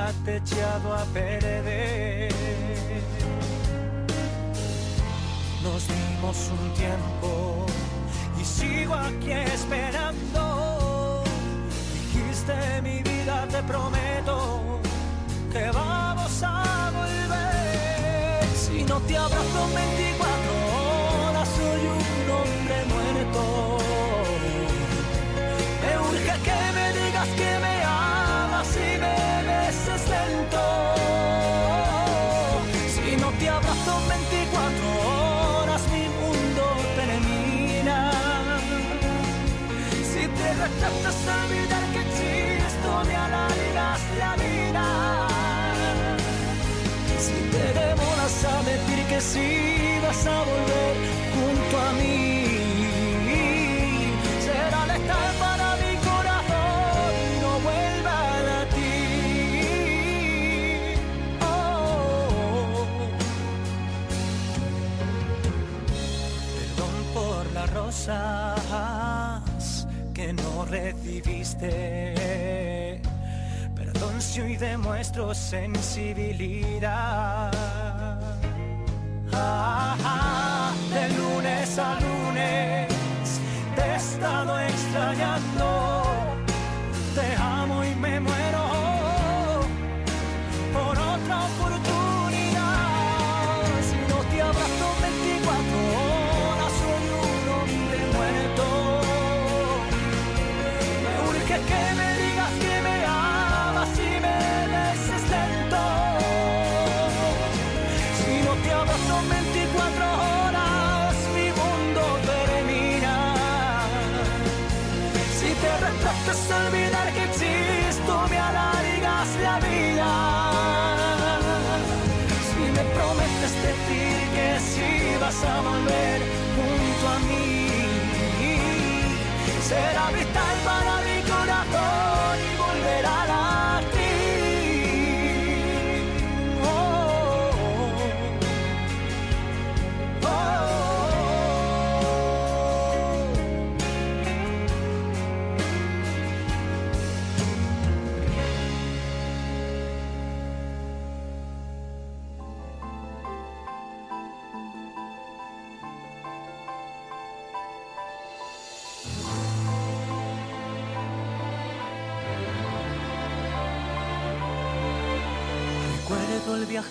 vida te he echado a perder. Nos dimos un tiempo y sigo aquí esperando. Dijiste mi vida, te prometo que vamos a volver. Si no te abrazo 24 horas, soy un hombre muerto. Sí, vas a volver junto a mí. Será letal para mi corazón no vuelva a latir. Oh. Perdón por las rosas que no recibiste. Perdón si hoy demuestro sensibilidad. De lunes a lunes te he estado extrañando. Te amo y me muero será vital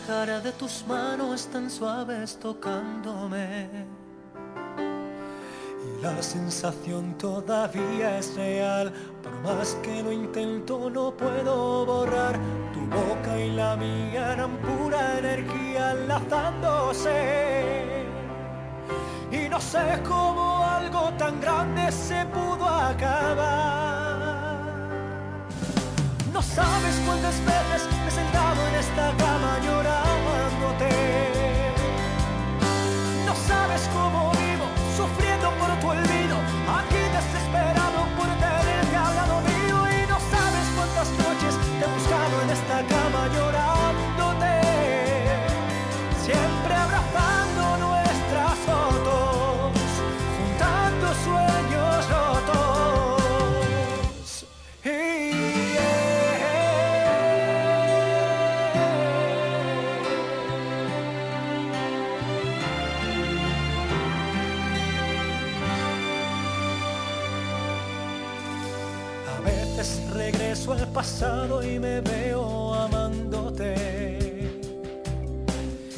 Viajar de tus manos tan suaves tocándome. Y la sensación todavía es real, por más que lo intento no puedo borrar. Tu boca y la mía eran pura energía enlazándose. Y no sé cómo algo tan grande se pudo acabar. No sabes cuántas veces me he sentado en esta cama llorándote. No sabes y me veo amándote.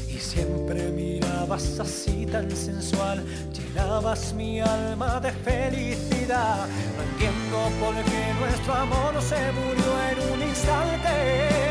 Y siempre mirabas así tan sensual, llenabas mi alma de felicidad. No entiendo por qué nuestro amor se murió en un instante.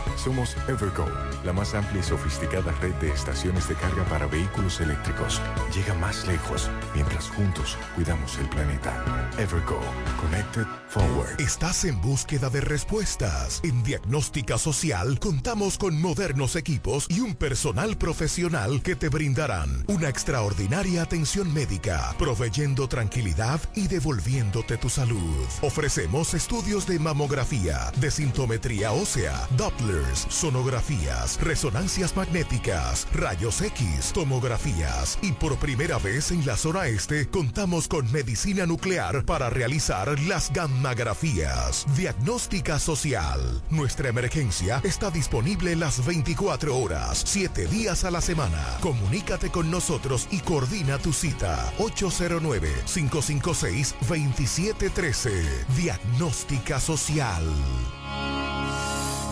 Somos Evergo, la más amplia y sofisticada red de estaciones de carga para vehículos eléctricos. Llega más lejos mientras juntos cuidamos el planeta. Evergo, Connected Forward. ¿Estás en búsqueda de respuestas? En Diagnóstica Social contamos con modernos equipos y un personal profesional que te brindarán una extraordinaria atención médica, proveyendo tranquilidad y devolviéndote tu salud. Ofrecemos estudios de mamografía, de sintometría ósea, Sonografías, resonancias magnéticas, rayos X, tomografías y por primera vez en la zona este contamos con medicina nuclear para realizar las gammagrafías. Diagnóstica social. Nuestra emergencia está disponible las 24 horas, 7 días a la semana. Comunícate con nosotros y coordina tu cita. 809-556-2713. Diagnóstica social.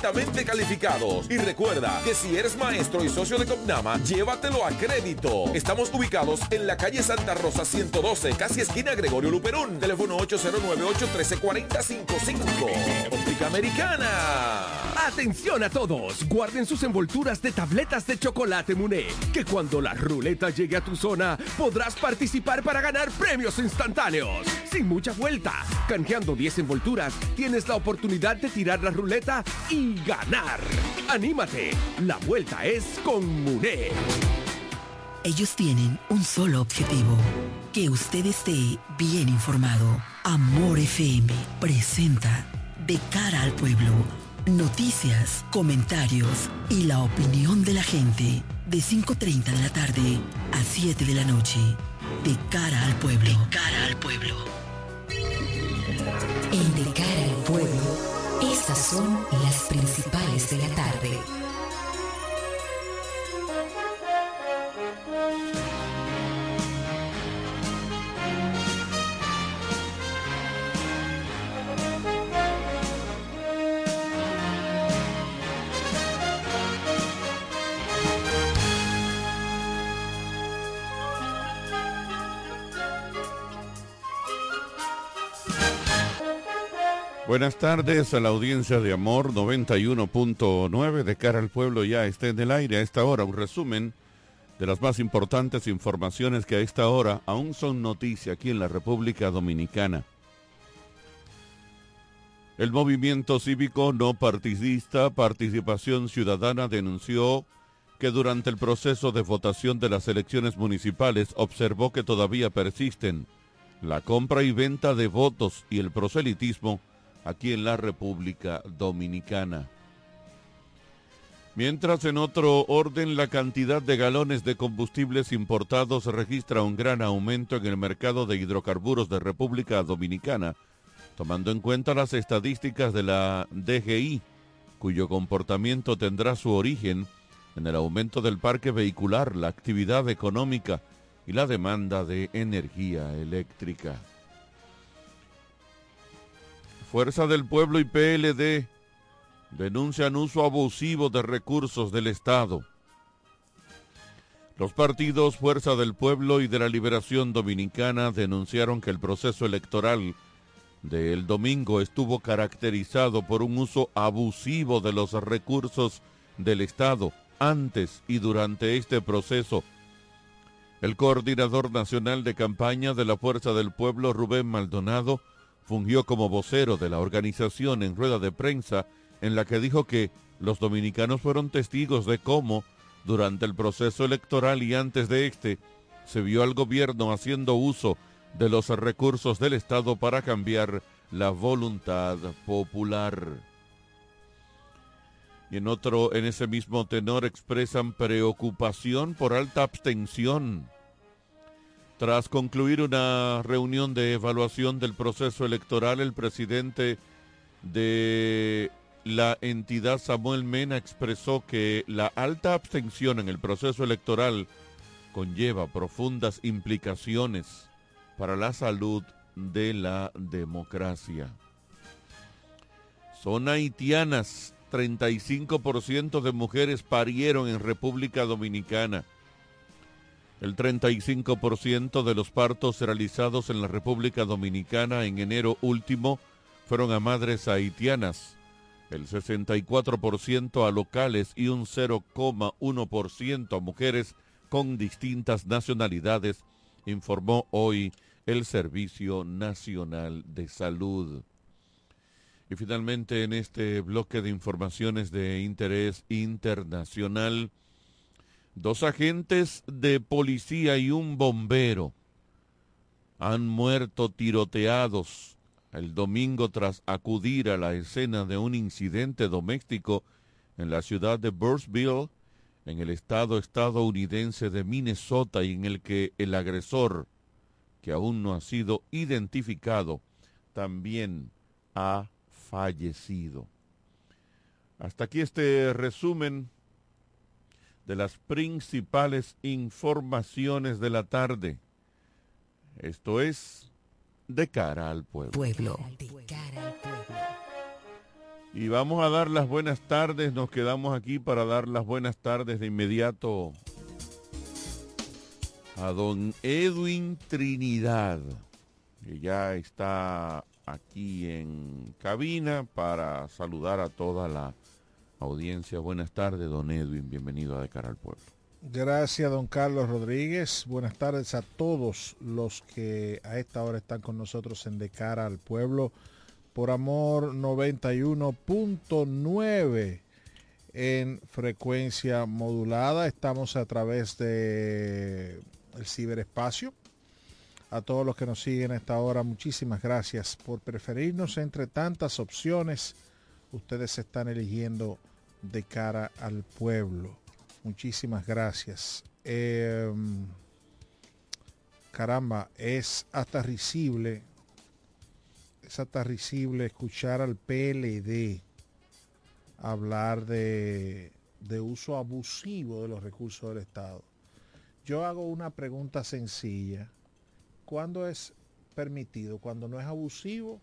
calificados. Y recuerda que si eres maestro y socio de Copnama, llévatelo a crédito. Estamos ubicados en la calle Santa Rosa 112, casi esquina Gregorio Luperón. Teléfono 809-813-4055. Óptica Americana. Atención a todos, guarden sus envolturas de tabletas de chocolate Muné, que cuando la ruleta llegue a tu zona podrás participar para ganar premios instantáneos. Sin mucha vuelta, canjeando 10 envolturas, tienes la oportunidad de tirar la ruleta y ganar. Anímate, la vuelta es con Muné. Ellos tienen un solo objetivo, que usted esté bien informado. Amor FM presenta De cara al pueblo, noticias, comentarios y la opinión de la gente de 5.30 de la tarde a 7 de la noche. De cara al pueblo. De cara al pueblo. En De cara son las principales de la tarde. Buenas tardes a la audiencia de Amor 91.9 de cara al pueblo ya está en el aire a esta hora. Un resumen de las más importantes informaciones que a esta hora aún son noticia aquí en la República Dominicana. El movimiento cívico no partidista Participación Ciudadana denunció que durante el proceso de votación de las elecciones municipales observó que todavía persisten la compra y venta de votos y el proselitismo aquí en la República Dominicana. Mientras en otro orden la cantidad de galones de combustibles importados registra un gran aumento en el mercado de hidrocarburos de República Dominicana, tomando en cuenta las estadísticas de la DGI, cuyo comportamiento tendrá su origen en el aumento del parque vehicular, la actividad económica y la demanda de energía eléctrica. Fuerza del Pueblo y PLD denuncian uso abusivo de recursos del Estado. Los partidos Fuerza del Pueblo y de la Liberación Dominicana denunciaron que el proceso electoral del domingo estuvo caracterizado por un uso abusivo de los recursos del Estado antes y durante este proceso. El coordinador nacional de campaña de la Fuerza del Pueblo, Rubén Maldonado, fungió como vocero de la organización en rueda de prensa en la que dijo que los dominicanos fueron testigos de cómo, durante el proceso electoral y antes de este, se vio al gobierno haciendo uso de los recursos del Estado para cambiar la voluntad popular. Y en otro, en ese mismo tenor, expresan preocupación por alta abstención. Tras concluir una reunión de evaluación del proceso electoral, el presidente de la entidad Samuel Mena expresó que la alta abstención en el proceso electoral conlleva profundas implicaciones para la salud de la democracia. Son haitianas, 35% de mujeres parieron en República Dominicana. El 35% de los partos realizados en la República Dominicana en enero último fueron a madres haitianas, el 64% a locales y un 0,1% a mujeres con distintas nacionalidades, informó hoy el Servicio Nacional de Salud. Y finalmente en este bloque de informaciones de interés internacional, dos agentes de policía y un bombero han muerto tiroteados el domingo tras acudir a la escena de un incidente doméstico en la ciudad de Burnsville, en el estado estadounidense de Minnesota, y en el que el agresor, que aún no ha sido identificado, también ha fallecido. Hasta aquí este resumen de las principales informaciones de la tarde. Esto es de cara al pueblo. Pueblo. Y vamos a dar las buenas tardes, nos quedamos aquí para dar las buenas tardes de inmediato a don Edwin Trinidad, que ya está aquí en cabina para saludar a toda la audiencia. Buenas tardes, don Edwin, bienvenido a De Cara al Pueblo. Gracias, don Carlos Rodríguez. Buenas tardes a todos los que a esta hora están con nosotros en De Cara al Pueblo por Amor 91.9 en frecuencia modulada. Estamos a través de ciberespacio. A todos los que nos siguen a esta hora, muchísimas gracias por preferirnos entre tantas opciones. Ustedes están eligiendo de cara al pueblo. Muchísimas gracias. Eh, caramba, es hasta risible, es hasta escuchar al PLD hablar de, de uso abusivo de los recursos del Estado. Yo hago una pregunta sencilla. ¿Cuándo es permitido? ¿Cuando no es abusivo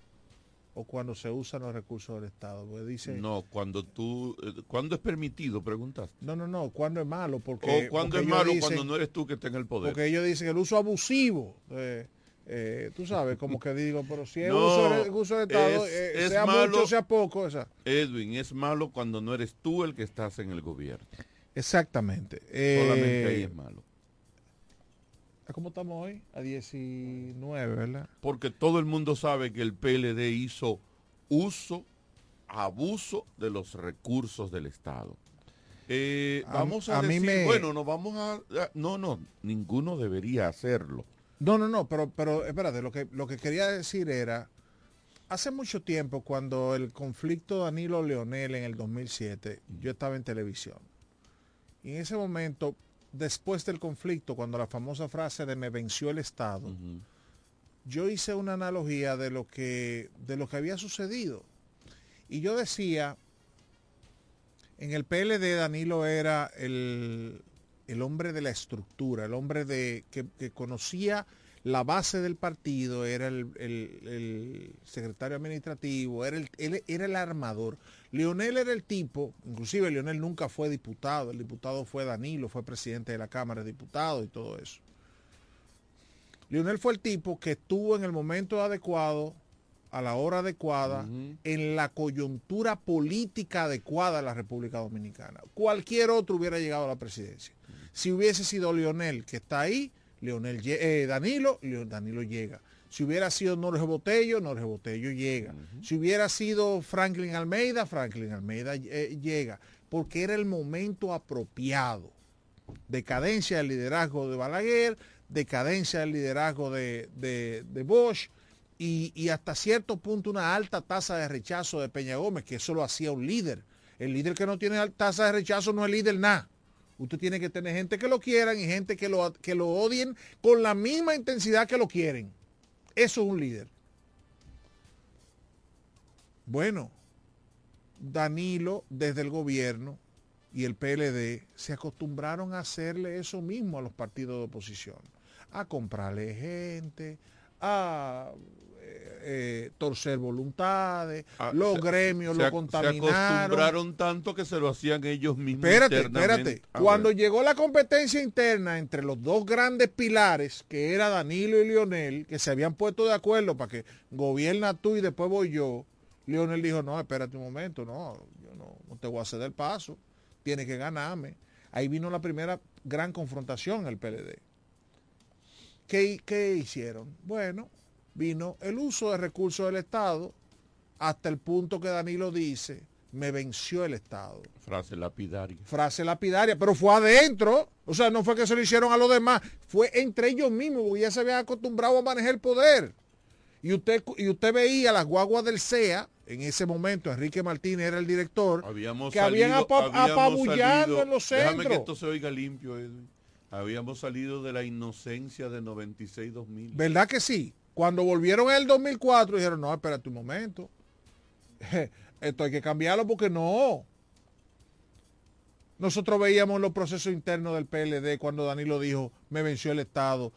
o cuando se usan los recursos del Estado? Porque dice, No, cuando tú, eh, ¿cuándo es permitido? Preguntas. no, no, no, ¿cuándo es malo? Porque, O cuando porque es malo dicen- cuando no eres tú que está en el poder. Porque ellos dicen el uso abusivo. eh, eh, tú sabes, como que digo, pero si es No, uso, de- uso de Estado, es- eh, es sea malo. mucho, sea poco. esa. Edwin, es malo cuando no eres tú el que estás en el gobierno. Exactamente. Solamente ahí es malo. ¿A ¿Cómo estamos hoy? A 19, ¿verdad? Porque todo el mundo sabe que el PLD hizo uso, abuso de los recursos del Estado. Eh, A- vamos a, a mí decir, me- bueno, no vamos a, a- no, no, ninguno debería hacerlo. No, no, no, pero, pero espérate, lo que, lo que quería decir era, hace mucho tiempo cuando el conflicto Danilo Leonel en el 2007, yo estaba en televisión. Y en ese momento, después del conflicto, cuando la famosa frase de me venció el Estado, yo hice una analogía de lo que, de lo que había sucedido. Y yo decía, en el PLD Danilo era el, el hombre de la estructura, el hombre de, que, que conocía la base del partido, era el, el- el secretario administrativo, era el, era el armador. Leonel era el tipo, inclusive Leonel nunca fue diputado, el diputado fue Danilo, fue presidente de la Cámara de Diputados y todo eso. Leonel fue el tipo que estuvo en el momento adecuado, a la hora adecuada, en la coyuntura política adecuada de la República Dominicana. Cualquier otro hubiera llegado a la presidencia. Si hubiese sido Leonel que está ahí, Leonel, eh, Danilo, Danilo llega. Si hubiera sido Norge Botello, Norge Botello llega. Si hubiera sido Franklin Almeida, Franklin Almeida eh, llega. Porque era el momento apropiado. Decadencia del liderazgo de Balaguer, decadencia del liderazgo de, de, de Bosch y, y hasta cierto punto una alta tasa de rechazo de Peña Gómez, que eso lo hacía un líder. El líder que no tiene tasa de rechazo no es líder nada. Usted tiene que tener gente que lo quieran y gente que lo, que lo odien con la misma intensidad que lo quieren. Eso es un líder. Bueno, Danilo desde el gobierno y el PLD se acostumbraron a hacerle eso mismo a los partidos de oposición, a comprarle gente, a eh, torcer voluntades, Ah, los se- gremios se lo contaminaron. Se acostumbraron tanto que se lo hacían ellos mismos. Espérate, espérate. A Cuando ver. llegó la competencia interna entre los dos grandes pilares, que era Danilo y Lionel, que se habían puesto de acuerdo para que gobierna tú y después voy yo, Lionel dijo, no, espérate un momento, no, yo no, no te voy a ceder el paso, tiene que ganarme. Ahí vino la primera gran confrontación en el PLD. ¿Qué, qué hicieron? Bueno, vino el uso de recursos del Estado hasta el punto que Danilo dice, me venció el Estado Frase lapidaria. frase lapidaria, pero fue adentro. O sea, no fue que se lo hicieron a los demás, fue entre ellos mismos, porque ya se habían acostumbrado a manejar el poder. Y usted, y usted veía las guaguas del CEA, en ese momento Enrique Martínez era el director, Habíamos que habían salido- apa- habíamos apabullando salido- en los Déjame que centros. esto se oiga limpio, Edwin. Habíamos salido de la inocencia de 96-2000. ¿Verdad que sí? Cuando volvieron en el 2004 dijeron, no, espérate un momento. Esto hay que cambiarlo porque no. Nosotros veíamos los procesos internos del PLD cuando Danilo dijo, me venció el Estado.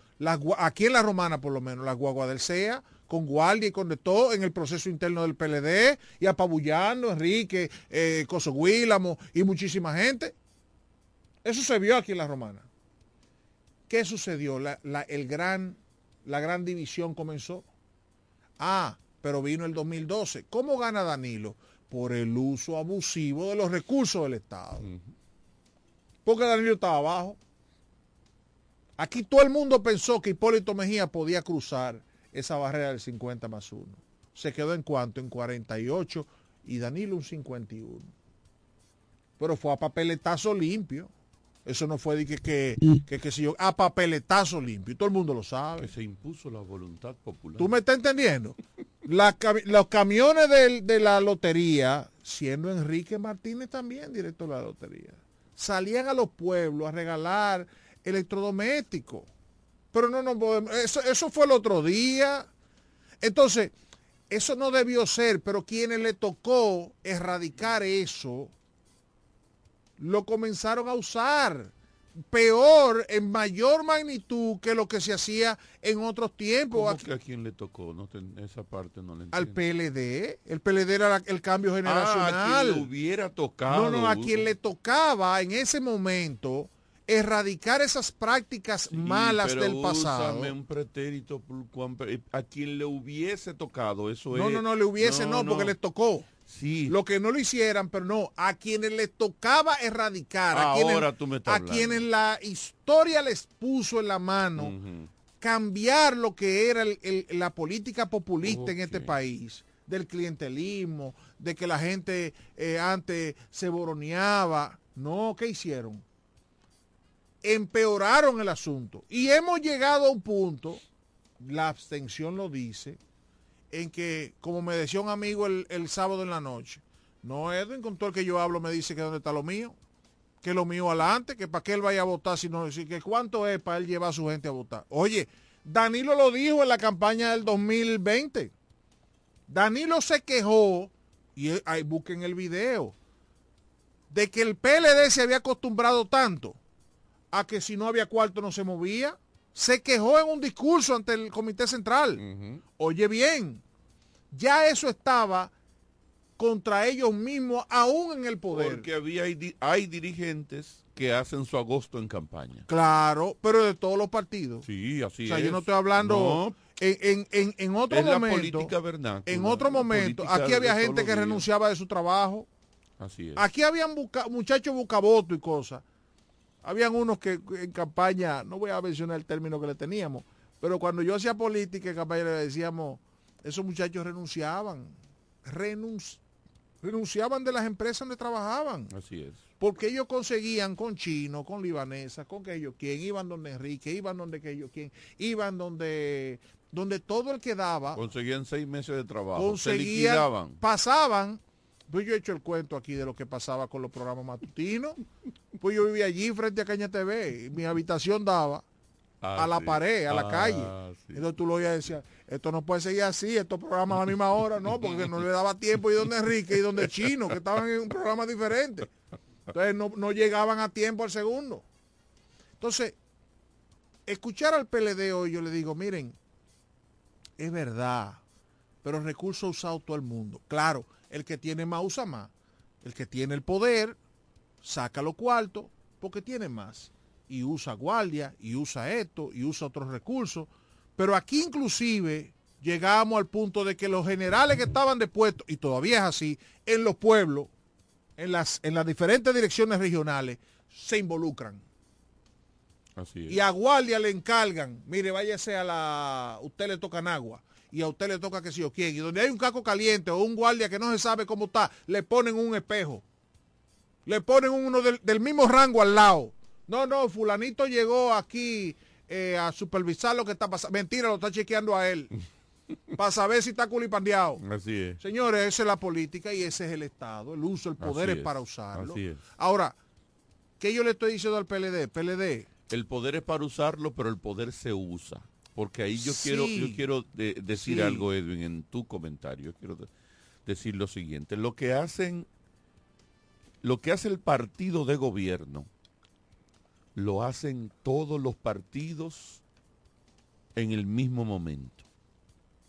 Aquí en la Romana, por lo menos, las guaguas del CEA, con guardia y con todo, en el proceso interno del PLD, y apabullando, Enrique, eh, Coso Guílamo y muchísima gente. Eso se vio aquí en la Romana. ¿Qué sucedió? El gran, la gran división comenzó. Ah, pero vino el 2012. ¿Cómo gana Danilo? Por el uso abusivo de los recursos del Estado. Porque Danilo estaba abajo. Aquí todo el mundo pensó que Hipólito Mejía podía cruzar esa barrera del 50 más 1. Se quedó en cuánto? En 48 y Danilo un 51. Pero fue a papeletazo limpio. Eso no fue de que, que, que, que si yo, a papeletazo limpio. Y todo el mundo lo sabe. Que se impuso la voluntad popular. ¿Tú me estás entendiendo? La los camiones del- de la lotería, siendo Enrique Martínez también director de la lotería, salían a los pueblos a regalar electrodomésticos. Pero no nos podemos, eso, eso fue el otro día. Entonces, eso no debió ser, pero quienes le tocó erradicar eso, lo comenzaron a usar peor, en mayor magnitud que lo que se hacía en otros tiempos. ¿Cómo que a quién le tocó? No esa parte no al entiendo. PLD. El PLD era la- el cambio Ah, a generacional. quien le hubiera tocado. no, no, a quien le tocaba en ese momento erradicar esas prácticas Sí, malas pero del pasado. un pretérito cuan- a quien le hubiese tocado, eso No, es. no, no, le hubiese, no, porque les tocó. Sí. Lo que no lo hicieran, pero no, a quienes les tocaba erradicar, a, quienes, tú me estás a hablando. quienes la historia les puso en la mano cambiar lo que era el- el- la política populista en este país, del clientelismo, de que la gente eh, antes se boroneaba. No, ¿qué hicieron? Empeoraron el asunto. Y hemos llegado a un punto, la abstención lo dice, en que, como me decía un amigo el, el sábado en la noche, no, Edwin, con todo el que yo hablo me dice que dónde está lo mío, que lo mío adelante, que para qué él vaya a votar, sino decir que cuánto es para él llevar a su gente a votar. Oye, Danilo lo dijo en la campaña del 2020. Danilo se quejó, y ahí busquen el video, de que el PLD se había acostumbrado tanto a que si no había cuarto no se movía. Se quejó en un discurso ante el Comité Central. Oye bien, ya eso estaba contra ellos mismos, aún en el poder. Porque había, hay, di- hay dirigentes que hacen su agosto en campaña. Claro, pero de todos los partidos. Sí, así o sea, es. yo no estoy hablando No, en, en, en, en otro es la momento. política vernácula. En otro la momento, aquí había gente que días. renunciaba de su trabajo. Así es. Aquí habían muchachos buscaboto y cosas. Habían unos que en campaña, no voy a mencionar el término que le teníamos, pero cuando yo hacía política en campaña le decíamos, esos muchachos renunciaban, renunci- renunciaban de las empresas donde trabajaban, Así es. porque ellos conseguían con chino, con libanesa, con que ellos quien, iban donde Enrique, iban donde que ellos quien, iban donde, donde todo el que daba Conseguían seis meses de trabajo. Se conseguían, liquidaban. pasaban Pues yo he hecho el cuento aquí de lo que pasaba con los programas matutinos. Pues yo vivía allí frente a Caña TV. Y mi habitación daba Ah, a la sí. pared, a la Ah, calle. sí. Entonces tú lo oías y decías, esto no puede seguir así, estos programas a la misma hora, no, porque no le daba tiempo y donde Enrique y donde Chino, que estaban en un programa diferente. Entonces no, no llegaban a tiempo al segundo. Entonces, escuchar al PLD hoy, yo le digo, miren, es verdad, pero el recurso ha usado todo el mundo. Claro, el que tiene más usa más. El que tiene el poder, saca los cuartos, porque tiene más. Y usa guardia, y usa esto, y usa otros recursos. Pero aquí inclusive llegamos al punto de que los generales que estaban depuestos, y todavía es así, en los pueblos, en las, en las diferentes direcciones regionales, se involucran. Así es. Y a guardia le encargan, mire, váyase a la, usted le toca agua y a usted le toca que si yo quién. Y donde hay un caco caliente o un guardia que no se sabe cómo está, le ponen un espejo. Le ponen uno del, del mismo rango al lado. No, no, fulanito llegó aquí eh, a supervisar lo que está pasando. Mentira, lo está chequeando a él. para saber si está culipandeado. Así es. Señores, esa es la política y ese es el Estado. El uso, el poder es, es, para usarlo. así es. Ahora, ¿qué yo le estoy diciendo al PLD? PLD, El poder es para usarlo, pero el poder se usa. Porque ahí yo quiero, yo quiero de- decir Sí. algo, Edwin, en tu comentario. Quiero de- decir lo siguiente. Lo que hacen, lo que hace el partido de gobierno, lo hacen todos los partidos en el mismo momento.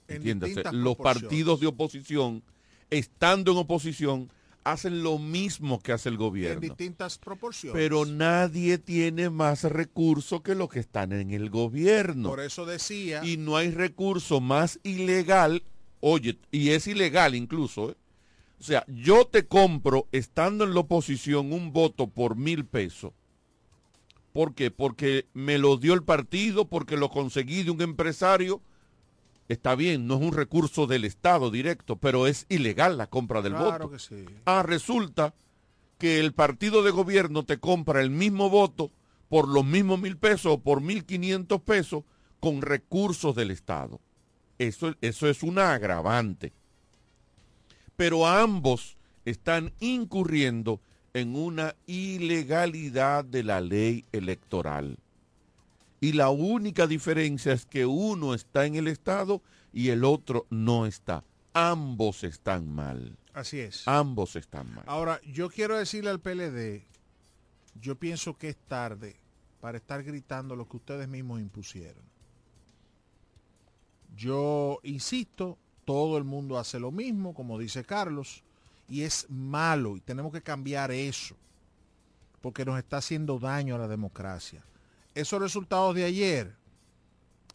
En Entiéndase, los partidos de oposición, estando en oposición, hacen lo mismo que hace el en gobierno. distintas proporciones. Pero nadie tiene más recursos que los que están en el gobierno. Por eso decía, Y no hay recurso más ilegal, oye, y es ilegal incluso. ¿eh? O sea, yo te compro, estando en la oposición, un voto por mil pesos. ¿Por qué? Porque me lo dio el partido, porque lo conseguí de un empresario. Está bien, no es un recurso del Estado directo, pero es ilegal la compra del claro voto. que sí. Ah, resulta que el partido de gobierno te compra el mismo voto por los mismos mil pesos o por mil quinientos pesos con recursos del Estado. Eso, eso es una agravante. Pero ambos están incurriendo en una ilegalidad de la ley electoral. Y la única diferencia es que uno está en el Estado y el otro no está. Ambos están mal. Así es. Ambos están mal. Ahora, yo quiero decirle al PLD, yo pienso que es tarde para estar gritando lo que ustedes mismos impusieron. Yo insisto, todo el mundo hace lo mismo, como dice Carlos, y es malo y tenemos que cambiar eso, porque nos está haciendo daño a la democracia. Esos resultados de ayer,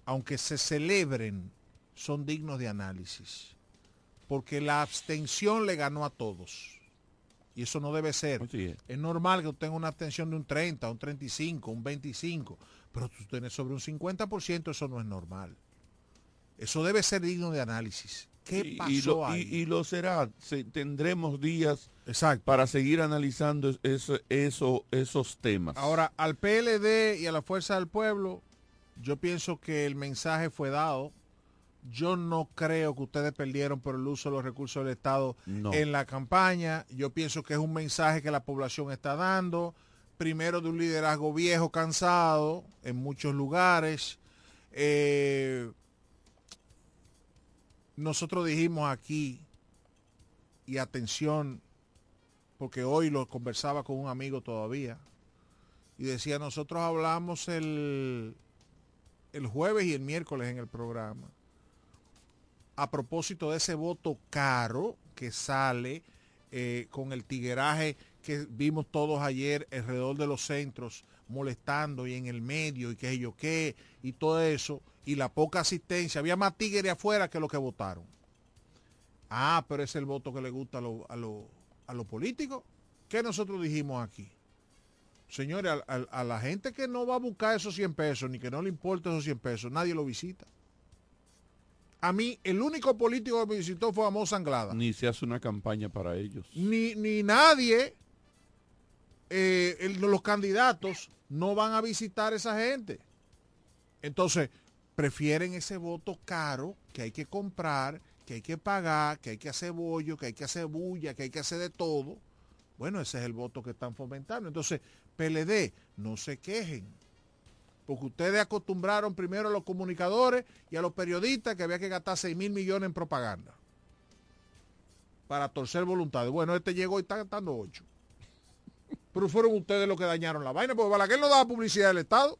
aunque se celebren, son dignos de análisis, porque la abstención le ganó a todos. Y eso no debe ser. Es. Normal que usted tenga una abstención de un 30, un 35, un 25, pero tú tienes sobre un 50%, eso no es normal. Eso debe ser digno de análisis. ¿Qué Y- pasó y, lo, ahí? y- y lo será. Se- tendremos días Exacto. para seguir analizando es- eso, eso- esos temas. Ahora, al PLD y a la Fuerza del Pueblo, yo pienso que el mensaje fue dado. Yo no creo que ustedes perdieron por el uso de los recursos del Estado No. en la campaña. Yo pienso que es un mensaje que la población está dando. Primero de un liderazgo viejo, cansado, en muchos lugares. Eh, nosotros dijimos aquí, y atención, porque hoy lo conversaba con un amigo todavía, y decía, nosotros hablamos el, el jueves y el miércoles en el programa, a propósito de ese voto caro que sale eh, con el tigueraje que vimos todos ayer alrededor de los centros, molestando y en el medio y qué yo qué, y todo eso, y la poca asistencia. Había más tigres afuera que los que votaron. Ah, pero es el voto que le gusta a los a los políticos. ¿Qué nosotros dijimos aquí? Señores, a, a- a la gente que no va a buscar esos 100 pesos, ni que no le importa esos 100 pesos, nadie lo visita. A mí, el único político que me visitó fue Amos Anglada. Ni se hace una campaña para ellos. Ni, ni nadie, eh, el- los candidatos no van a visitar a esa gente. Entonces, prefieren ese voto caro que hay que comprar, que hay que pagar, que hay que hacer bollo, que hay que hacer bulla, que hay que hacer de todo. Bueno, ese es el voto que están fomentando. Entonces, PLD, no se quejen. Porque ustedes acostumbraron primero a los comunicadores y a los periodistas que había que gastar 6 mil millones en propaganda para torcer voluntades. Bueno, este llegó y está gastando 8. Pero fueron ustedes los que dañaron la vaina, porque Balaguer no daba publicidad del Estado.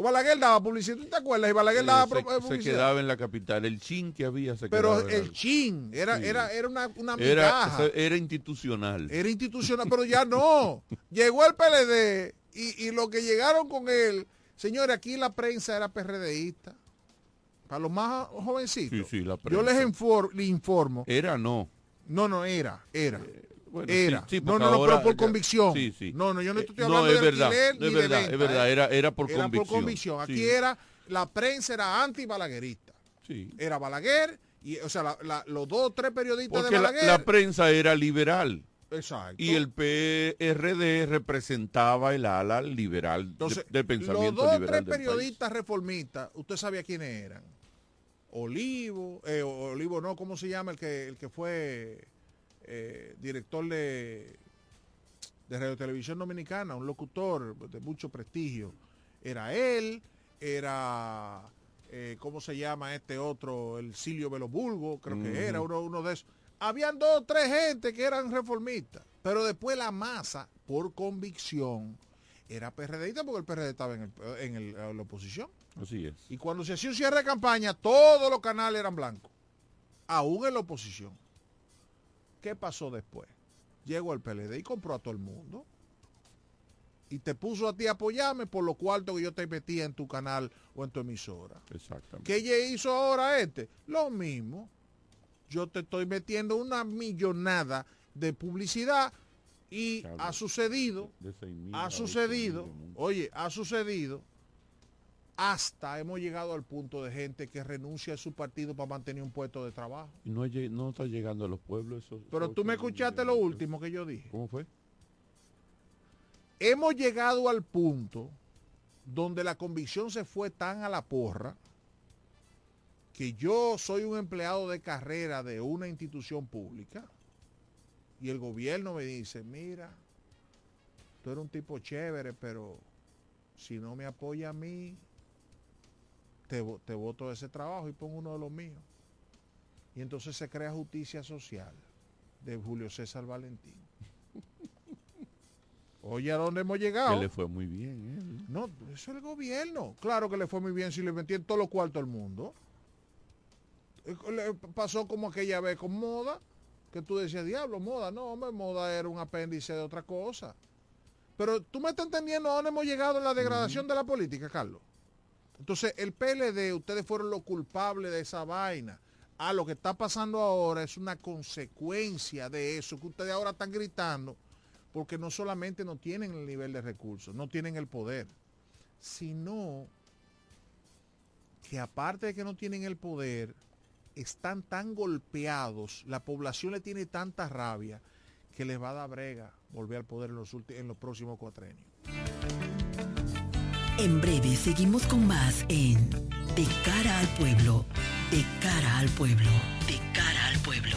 O Balaguer daba publicidad, ¿tú te acuerdas? Y Balaguer daba se, publicidad. se quedaba en la capital. El chin que había se Pero el la- chin era, Sí. era, era una, una era, migaja. era institucional. Era institucional, pero ya no. Llegó el PLD y, y lo que llegaron con él, señores, aquí la prensa era PRDista. Para los más jovencitos. Sí, sí, la Yo les prensa. infor- les informo. Era no. No, no, era, era. Bueno, era. sí, sí, no, no, no, pero por ya- convicción. sí. No, no, yo no Eh, estoy no, hablando es de verdad, alquiler es ni de verdad, venta, es verdad, ¿eh? era- era por Era convicción, por convicción. Aquí era, la prensa era anti-balaguerista. Sí. Era Balaguer, y, o sea, la- la- los dos o tres periodistas Porque de la, Balaguer. la prensa era liberal. Exacto. Y el PRD representaba el ala liberal de- Entonces, del los pensamiento dos o liberal tres del país. periodistas reformistas, usted sabía quiénes eran. Olivo, eh, Olivo no, ¿cómo se llama el que, el que fue eh, director de, de Radio Televisión Dominicana, un locutor de mucho prestigio? Era él, era, eh, ¿cómo se llama este otro? El Silvio Velobulgo, creo que era uno, uno de esos. Habían dos o tres gente que eran reformistas, pero después la masa, por convicción, era PRDista porque el PRD estaba en, el- en el- en la oposición. Así es. Y cuando se hacía un cierre de campaña, todos los canales eran blancos, aún en la oposición. ¿Qué pasó después? Llegó el PLD y compró a todo el mundo. Y te puso a ti a apoyarme por lo cuarto que yo te metía en tu canal o en tu emisora. Exactamente. ¿Qué hizo ahora este? Lo mismo. Yo te estoy metiendo una millonada de publicidad y Claro. ha sucedido De 6.000 a ha 8.000 sucedido, oye, ha sucedido, hasta hemos llegado al punto de gente que renuncia a su partido para mantener un puesto de trabajo. No, está llegando a los pueblos eso. Pero esos tú me 8.000 escuchaste lo último que yo dije. ¿Cómo fue? Hemos llegado al punto donde la convicción se fue tan a la porra que yo soy un empleado de carrera de una institución pública y el gobierno me dice, mira, tú eres un tipo chévere, pero si no me apoya a mí, te, te voto ese trabajo y pongo uno de los míos. Y entonces se crea justicia social de Julio César Valentín. Oye, ¿a dónde hemos llegado? Que le fue muy bien. ¿eh? No, eso es el gobierno. Claro que le fue muy bien si le metieron todos los cuartos al mundo. Eh, le pasó como aquella vez con moda, que tú decías, diablo, moda. No, hombre, moda era un apéndice de otra cosa. Pero tú me estás entendiendo a dónde hemos llegado en la degradación de la política, Carlos. Entonces, el PLD, ustedes fueron los culpables de esa vaina. Ah, lo que está pasando ahora es una consecuencia de eso, que ustedes ahora están gritando, porque no solamente no tienen el nivel de recursos, no tienen el poder, sino que aparte de que no tienen el poder, están tan golpeados, la población le tiene tanta rabia, que les va a dar brega volver al poder en los, ulti- en los próximos cuatrenios. En breve seguimos con más en De cara al pueblo, de cara al pueblo, de cara al pueblo.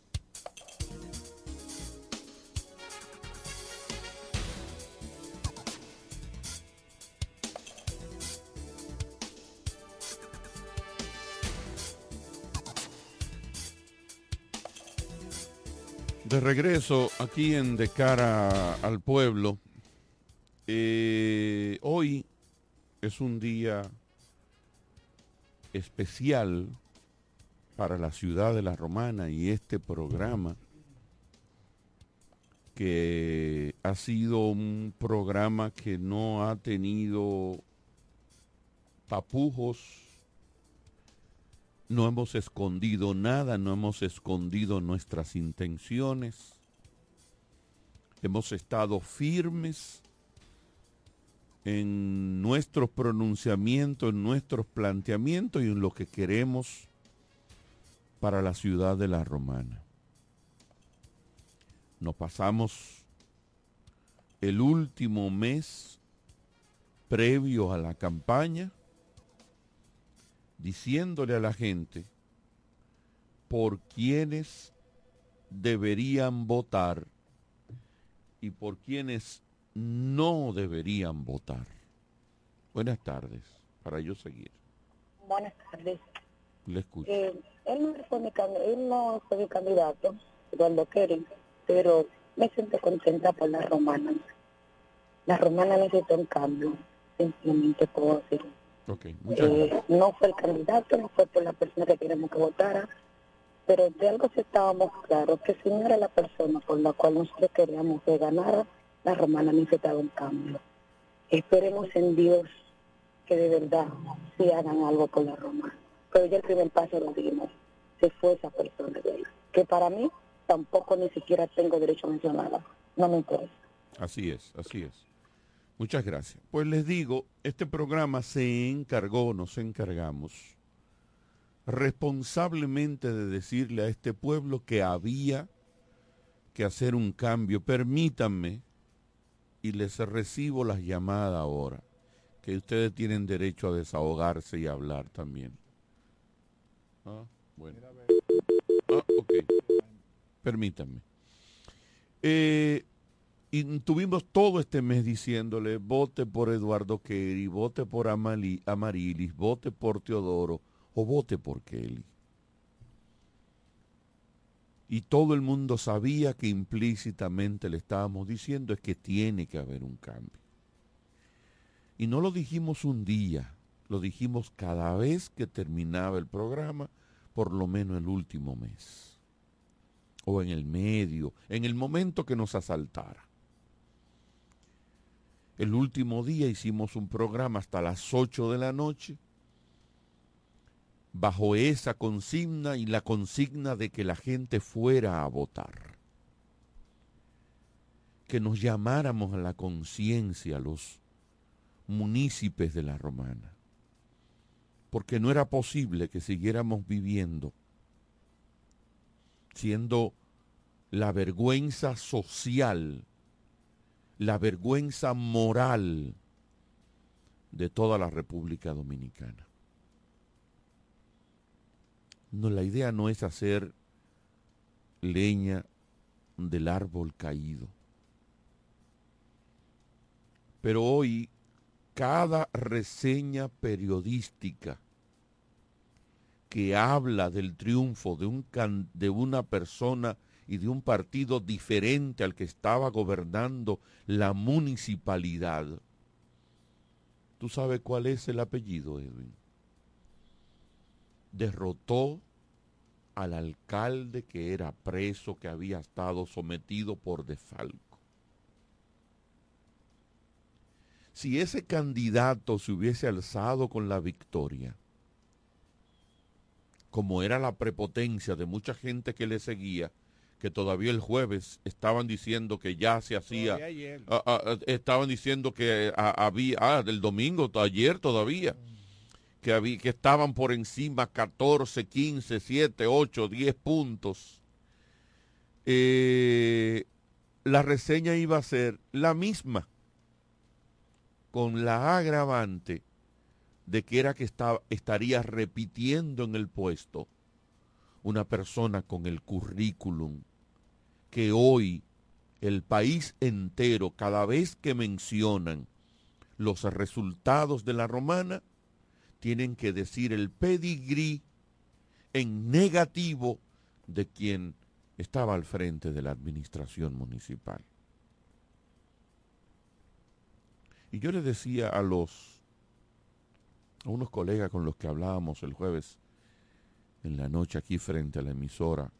De regreso aquí en De cara al pueblo, eh, hoy es un día especial para la ciudad de La Romana y este programa que ha sido un programa que no ha tenido tapujos, no hemos escondido nada, no hemos escondido nuestras intenciones. Hemos estado firmes en nuestros pronunciamientos, en nuestros planteamientos y en lo que queremos para la ciudad de la Romana. Nos pasamos el último mes previo a la campaña diciéndole a la gente por quienes deberían votar y por quienes no deberían votar. Buenas tardes, para yo seguir. Buenas tardes. Le escucho. Eh, él, no fue mi, él no fue mi candidato, Eduardo Keren, pero me siento contenta por la romana. La romana necesita un cambio, simplemente puedo decir. Ok, muchas Eh, no fue el candidato, no fue por la persona que queremos que votara, pero de algo sí estábamos claros, que si no era la persona por la cual nosotros queríamos que ganara, la romana necesitaba un cambio. Esperemos en Dios que de verdad sí hagan algo por la romana. Pero ya el primer paso lo dimos, se fue esa persona de ahí, que para mí tampoco ni siquiera tengo derecho a mencionarla, no me interesa. Así es, así es. Muchas gracias. Pues les digo, este programa se encargó, nos encargamos responsablemente de decirle a este pueblo que había que hacer un cambio. Permítanme, y les recibo las llamadas ahora, que ustedes tienen derecho a desahogarse y hablar también. Ah, bueno. Ah, ok. Permítanme. Eh, y tuvimos todo este mes diciéndole, vote por Eduardo Kerry, vote por Amarilis, vote por Teodoro o vote por Kelly. Y todo el mundo sabía que implícitamente le estábamos diciendo es que tiene que haber un cambio. Y no lo dijimos un día, lo dijimos cada vez que terminaba el programa, por lo menos el último mes. O en el medio, en el momento que nos asaltara. El último día hicimos un programa hasta las 8 de la noche bajo esa consigna y la consigna de que la gente fuera a votar. Que nos llamáramos a la conciencia los municipios de la romana. Porque no era posible que siguiéramos viviendo siendo la vergüenza social la vergüenza moral de toda la República Dominicana. No, la idea no es hacer leña del árbol caído. Pero hoy cada reseña periodística que habla del triunfo de, un, de una persona y de un partido diferente al que estaba gobernando la municipalidad. ¿Tú sabes cuál es el apellido, Edwin? Derrotó al alcalde que era preso, que había estado sometido por defalco. Si ese candidato se hubiese alzado con la victoria, como era la prepotencia de mucha gente que le seguía, que todavía el jueves estaban diciendo que ya se hacía, ah, ah, ah, estaban diciendo que había, ah, del domingo, ayer todavía, que, había, que estaban por encima 14, 15, 7, 8, 10 puntos. Eh, la reseña iba a ser la misma, con la agravante de que era que estaba, estaría repitiendo en el puesto una persona con el currículum que hoy el país entero, cada vez que mencionan los resultados de la romana, tienen que decir el pedigrí en negativo de quien estaba al frente de la administración municipal. Y yo le decía a los a unos colegas con los que hablábamos el jueves en la noche aquí frente a la emisora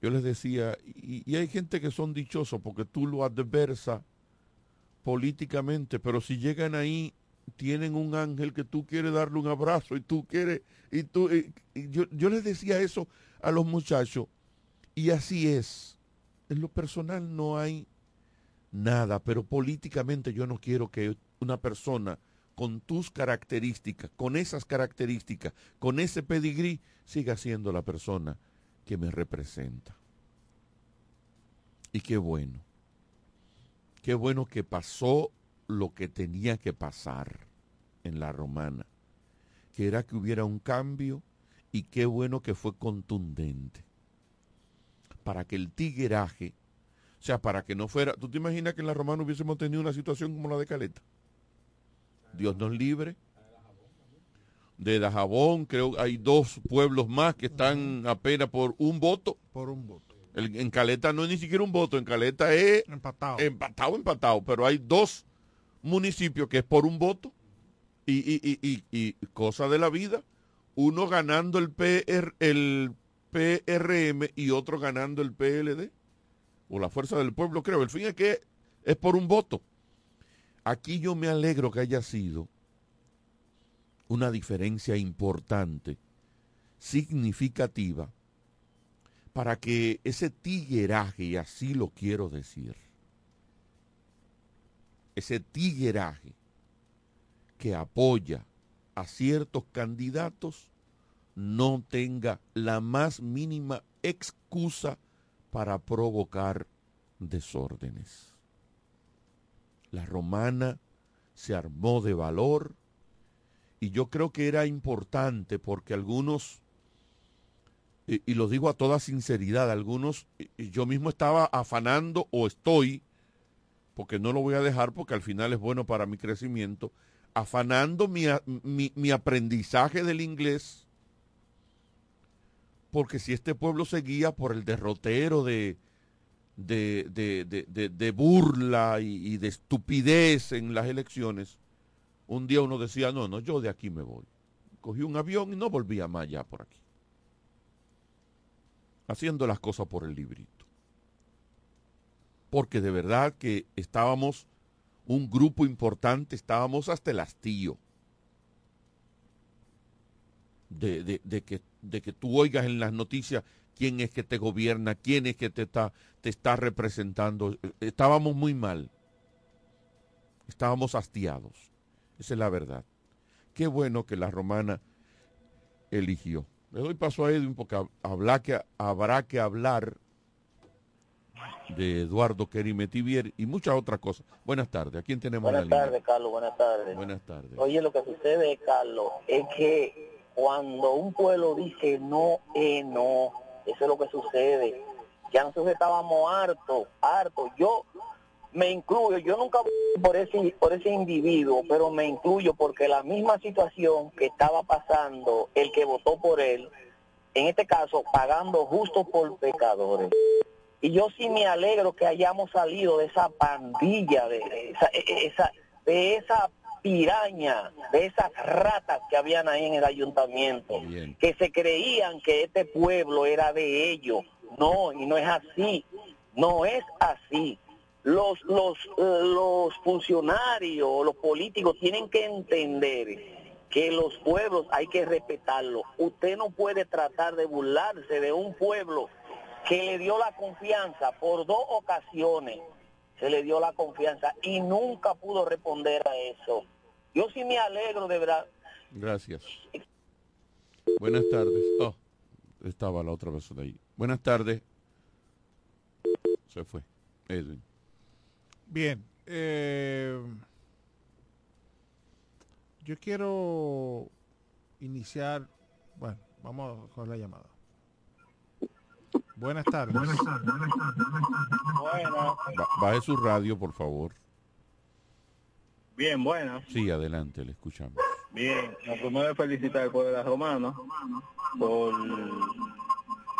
yo les decía, y, hay gente que son dichosos porque tú lo adversas políticamente, pero si llegan ahí, tienen un ángel que tú quieres darle un abrazo y tú quieres, y tú, yo, yo les decía eso a los muchachos, y así es. En lo personal no hay nada, pero políticamente yo no quiero que una persona con tus características, con esas características, con ese pedigrí, siga siendo la persona que me representa. Y qué bueno. Qué bueno que pasó lo que tenía que pasar en la romana, que era que hubiera un cambio y qué bueno que fue contundente. Para que el tigueraje, o sea, para que no fuera, ¿tú te imaginas que en la romana hubiésemos tenido una situación como la de Caleta? Dios nos libre de Dajabón, creo hay dos pueblos más que están apenas por un voto. Por un voto. en Caleta no es ni siquiera un voto, en Caleta es empatado, empatado, empatado, pero hay dos municipios que es por un voto y, y, y, y cosa de la vida, uno ganando el, PR, el PRM y otro ganando el PLD, o la Fuerza del Pueblo, creo. El fin es que es por un voto. Aquí yo me alegro que haya sido una diferencia importante, significativa, para que ese tigueraje, y así lo quiero decir, ese tigueraje que apoya a ciertos candidatos no tenga la más mínima excusa para provocar desórdenes. La romana se armó de valor, y yo creo que era importante porque algunos, y, lo digo a toda sinceridad, algunos, yo mismo estaba afanando o estoy, porque no lo voy a dejar porque al final es bueno para mi crecimiento, afanando mi, mi, aprendizaje del inglés, porque si este pueblo seguía por el derrotero de, de, de, de- de- burla y de estupidez en las elecciones, un día uno decía, no, no, yo de aquí me voy. Cogí un avión y no volvía más allá por aquí. Haciendo las cosas por el librito. Porque de verdad que estábamos, un grupo importante, estábamos hasta el hastío. De, de- que, de que tú oigas en las noticias quién es que te gobierna, quién es que te está, te está representando. Estábamos muy mal. Estábamos hastiados. Esa es la verdad. Qué bueno que la romana eligió. Le doy paso a Edwin porque hab- habrá que, habrá que hablar de Eduardo Kerimetivier y muchas otras cosas. Buenas tardes. ¿A quién tenemos Buenas tardes, Carlos, buenas tardes. Buenas tardes. Oye, lo que sucede, Carlos, es que cuando un pueblo dice no, eh, no, eso es lo que sucede. Ya nosotros estábamos hartos, hartos. Yo me incluyo, yo nunca por ese, por ese individuo, pero me incluyo porque la misma situación que estaba pasando el que votó por él, en este caso, pagando justo por pecadores. Y yo sí me alegro que hayamos salido de esa pandilla, de esa, e- esa, de esa piraña, de esas ratas que habían ahí en el ayuntamiento, que se creían que este pueblo era de ellos. No, y no es así, no es así. Los, los, eh, los funcionarios, los políticos tienen que entender que los pueblos hay que respetarlos. Usted no puede tratar de burlarse de un pueblo que le dio la confianza por dos ocasiones, se le dio la confianza y nunca pudo responder a eso. Yo sí me alegro de verdad. Gracias. Buenas tardes. Oh, estaba la otra persona ahí. Buenas tardes. Se fue. Bien. eh, yo quiero iniciar. Bueno, vamos con la llamada. Buenas tardes. Ba- baje su radio, por favor. Bien, buena. Sí, adelante, le escuchamos. Bien, lo primero es felicitar al pueblo de la Romana por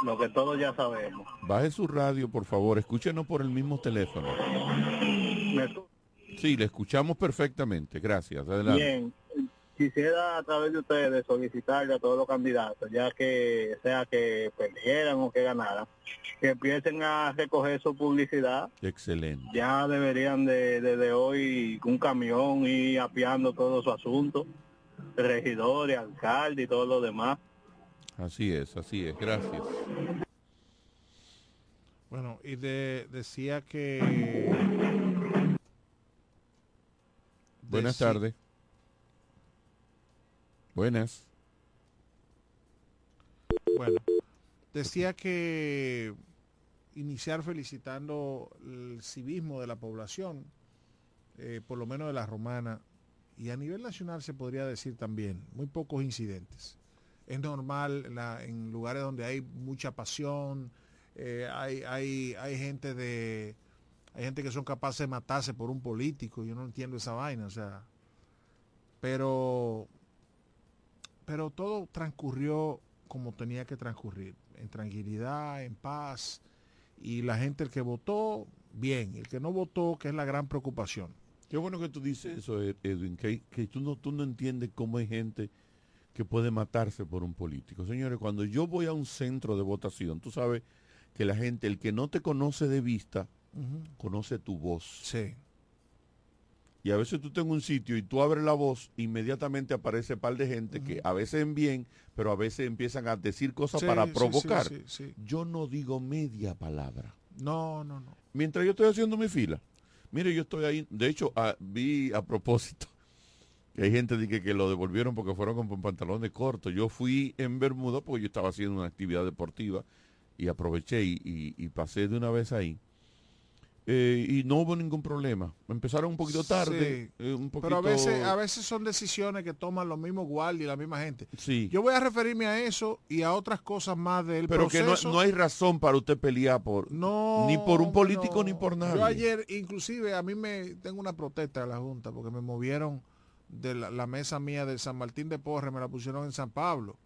lo que todos ya sabemos. Baje su radio, por favor. Escúchenos por el mismo teléfono. Me Sí, le escuchamos perfectamente. Gracias. Adelante. Bien, quisiera a través de ustedes solicitarle a todos los candidatos, ya que sea que perdieran o que ganaran, que empiecen a recoger su publicidad. Excelente. Ya deberían de desde hoy un camión ir apiando todo su asunto, regidores, alcalde y todo lo demás. Así es, así es. Gracias. Bueno, y de- decía que. Buenas tardes. Buenas. Bueno, decía que iniciar felicitando el civismo de la población, eh, por lo menos de la romana, y a nivel nacional se podría decir también, muy pocos incidentes. Es normal la- en lugares donde hay mucha pasión, eh, hay, hay, hay gente de hay gente que son capaces de matarse por un político, yo no entiendo esa vaina, o sea, pero pero todo transcurrió como tenía que transcurrir, en tranquilidad, en paz, y la gente el que votó, bien, el que no votó, que es la gran preocupación. Qué bueno que tú dices eso, Ed- Edwin, que, que tú, no, tú no entiendes cómo hay gente que puede matarse por un político. Señores, cuando yo voy a un centro de votación, tú sabes que la gente, el que no te conoce de vista, conoce tu voz. Sí. Y a veces tú estás en un sitio y tú abres la voz, inmediatamente aparece un par de gente que a veces en bien, pero a veces empiezan a decir cosas Sí, para provocar. sí, sí, sí. Yo no digo media palabra. No, no, no. Mientras yo estoy haciendo mi fila. Mire, yo estoy ahí. De hecho, ah, vi a propósito que hay gente que, que lo devolvieron porque fueron con pantalones cortos. Yo fui en Bermuda porque yo estaba haciendo una actividad deportiva y aproveché y, y- y pasé de una vez ahí. Eh, y no hubo ningún problema. Empezaron un poquito tarde, Sí. eh, un poquito... Pero a veces, a veces son decisiones que toman los mismos guardias y la misma gente. Sí. Yo voy a referirme a eso y a otras cosas más del Pero que proceso. no, no hay razón para usted pelear por No, ni por un político no. ni por nadie. Yo ayer, inclusive, a mí me tengo una protesta de la Junta porque me movieron de la, la mesa mía de San Martín de Porre, me la pusieron en San Pablo.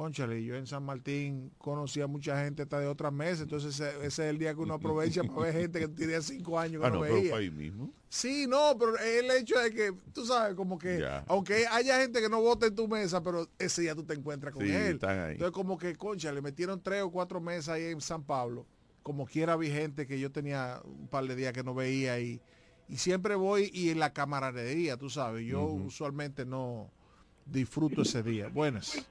Conchale, yo en San Martín conocía mucha gente hasta de otras mesas, entonces ese, ese es el día que uno aprovecha para ver gente que tenía cinco años que Ah, no, veía. fue ahí mismo. Sí, no, pero el hecho de que, tú sabes, como que, Ya. aunque haya gente que no vote en tu mesa, pero ese día tú te encuentras con Sí, él. están ahí. Entonces, como que, concha, le metieron tres o cuatro mesas ahí en San Pablo. Como quiera vi gente que yo tenía un par de días que no veía y, y siempre voy y en la camaradería, tú sabes. Yo usualmente no disfruto ese día. Buenas.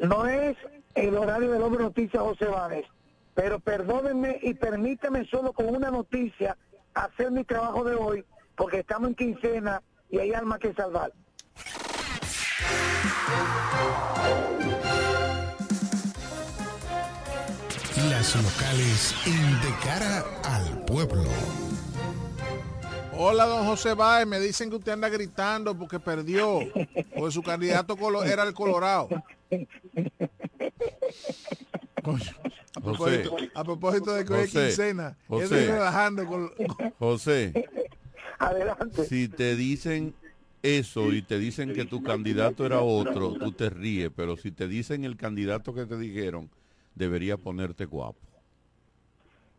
No es el horario del hombre noticias José Báez, pero perdónenme y permítame solo con una noticia hacer mi trabajo de hoy, porque estamos en quincena y hay alma que salvar. Las locales en De Cara al Pueblo. Hola, don José Báez. Me dicen que usted anda gritando porque perdió. Porque su candidato colo- era el Colorado. Coño, a, José. propósito, a propósito de que hoy es quincena, José. estoy relajando con, José, Adelante. si te dicen eso y te dicen que tu candidato era otro, tú te ríes, pero si te dicen el candidato que te dijeron, debería ponerte guapo.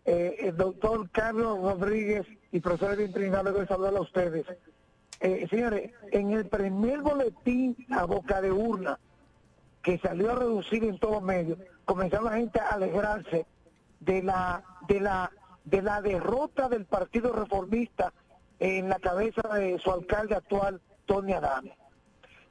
Eh, el doctor Carlos Rodríguez y profesor Edwin Trinidad, de saludar a ustedes. Eh, señores, en el primer boletín a boca de urna que salió a reducir en todos medios, comenzaron la gente a alegrarse de la de la de la derrota del Partido Reformista en la cabeza de su alcalde actual, Tony Adame.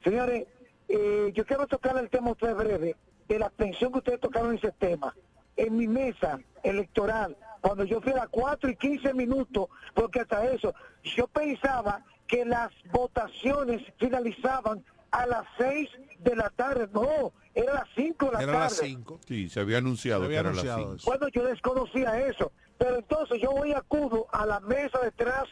Señores, eh, yo quiero tocar el tema a ustedes breve de la abstención que ustedes tocaron en ese tema. En mi mesa electoral, cuando yo fui a las 4 y 15 minutos, porque hasta eso, yo pensaba que las votaciones finalizaban a las 6 de la tarde. No, era a las 5 de la Era tarde. las 5. Sí, se había anunciado Se había que era anunciado las eso. Bueno, yo desconocía eso. Pero entonces yo voy acudo a la mesa detrás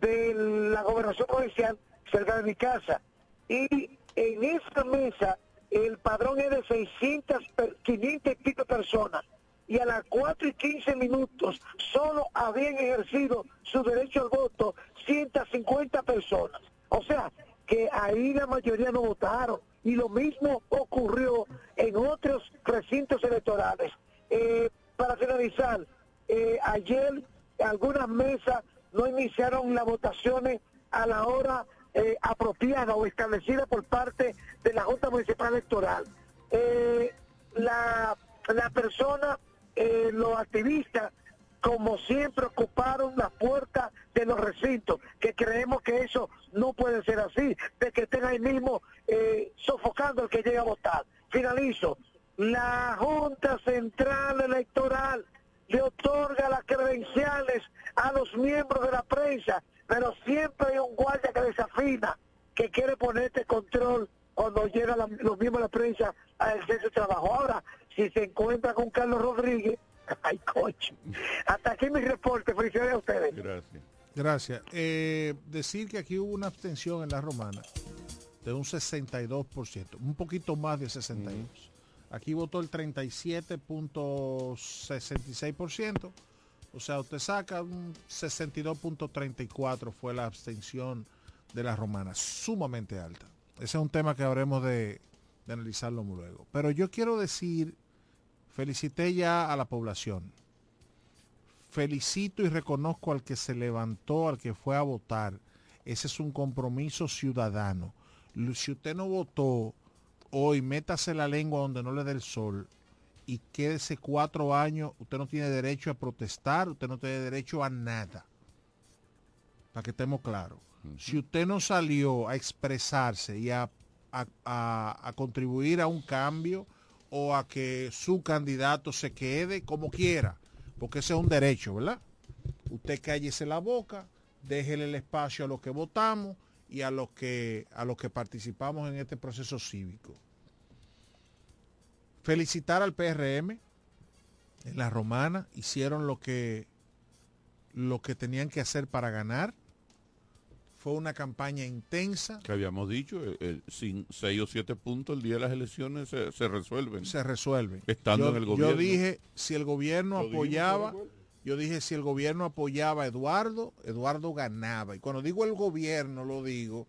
de la gobernación provincial cerca de mi casa. Y en esa mesa el padrón es de 600, per- 500 y pico personas. Y a las 4 y 15 minutos solo habían ejercido su derecho al voto 150 personas. O sea, que ahí la mayoría no votaron. Y lo mismo ocurrió en otros recintos electorales. Eh, para finalizar, eh, ayer algunas mesas no iniciaron las votaciones a la hora eh, apropiada o establecida por parte de la Junta Municipal Electoral. La, la persona, eh, los activistas, como siempre, ocuparon la puerta de los recintos, que creemos que eso no puede ser así, de que estén ahí mismo eh, sofocando al que llega a votar. Finalizo. La Junta Central Electoral le otorga las credenciales a los miembros de la prensa, pero siempre hay un guardia que desafina, que quiere ponerte control cuando llegan los miembros de la prensa a ejercer su trabajo. Ahora, si se encuentra con Carlos Rodríguez, ay coche. Hasta aquí mi reporte, felicidades a ustedes. Gracias. Gracias. Eh, decir que aquí hubo una abstención en la romana de un 62%, un poquito más de 62%. Aquí votó el 37.66%, o sea, usted saca un 62.34% fue la abstención de la romana, sumamente alta. Ese es un tema que habremos de, de analizarlo luego. Pero yo quiero decir, felicité ya a la población felicito y reconozco al que se levantó, al que fue a votar. Ese es un compromiso ciudadano. Si usted no votó hoy, métase la lengua donde no le dé el sol y quédese cuatro años, usted no tiene derecho a protestar, usted no tiene derecho a nada. Para que estemos claros. Si usted no salió a expresarse y a, a- a- a contribuir a un cambio o a que su candidato se quede como quiera, porque ese es un derecho, ¿verdad? Usted cállese la boca, déjele el espacio a los que votamos y a los que a los que participamos en este proceso cívico. Felicitar al PRM en la romana, hicieron lo que lo que tenían que hacer para ganar. Fue una campaña intensa. Que habíamos dicho, eh, sin seis o siete puntos el día de las elecciones se, se resuelven. Se resuelven. Estando yo, en el gobierno. Yo dije, si el gobierno apoyaba, ¿te yo dije, si el gobierno apoyaba a Eduardo, Eduardo ganaba. Y cuando digo el gobierno, lo digo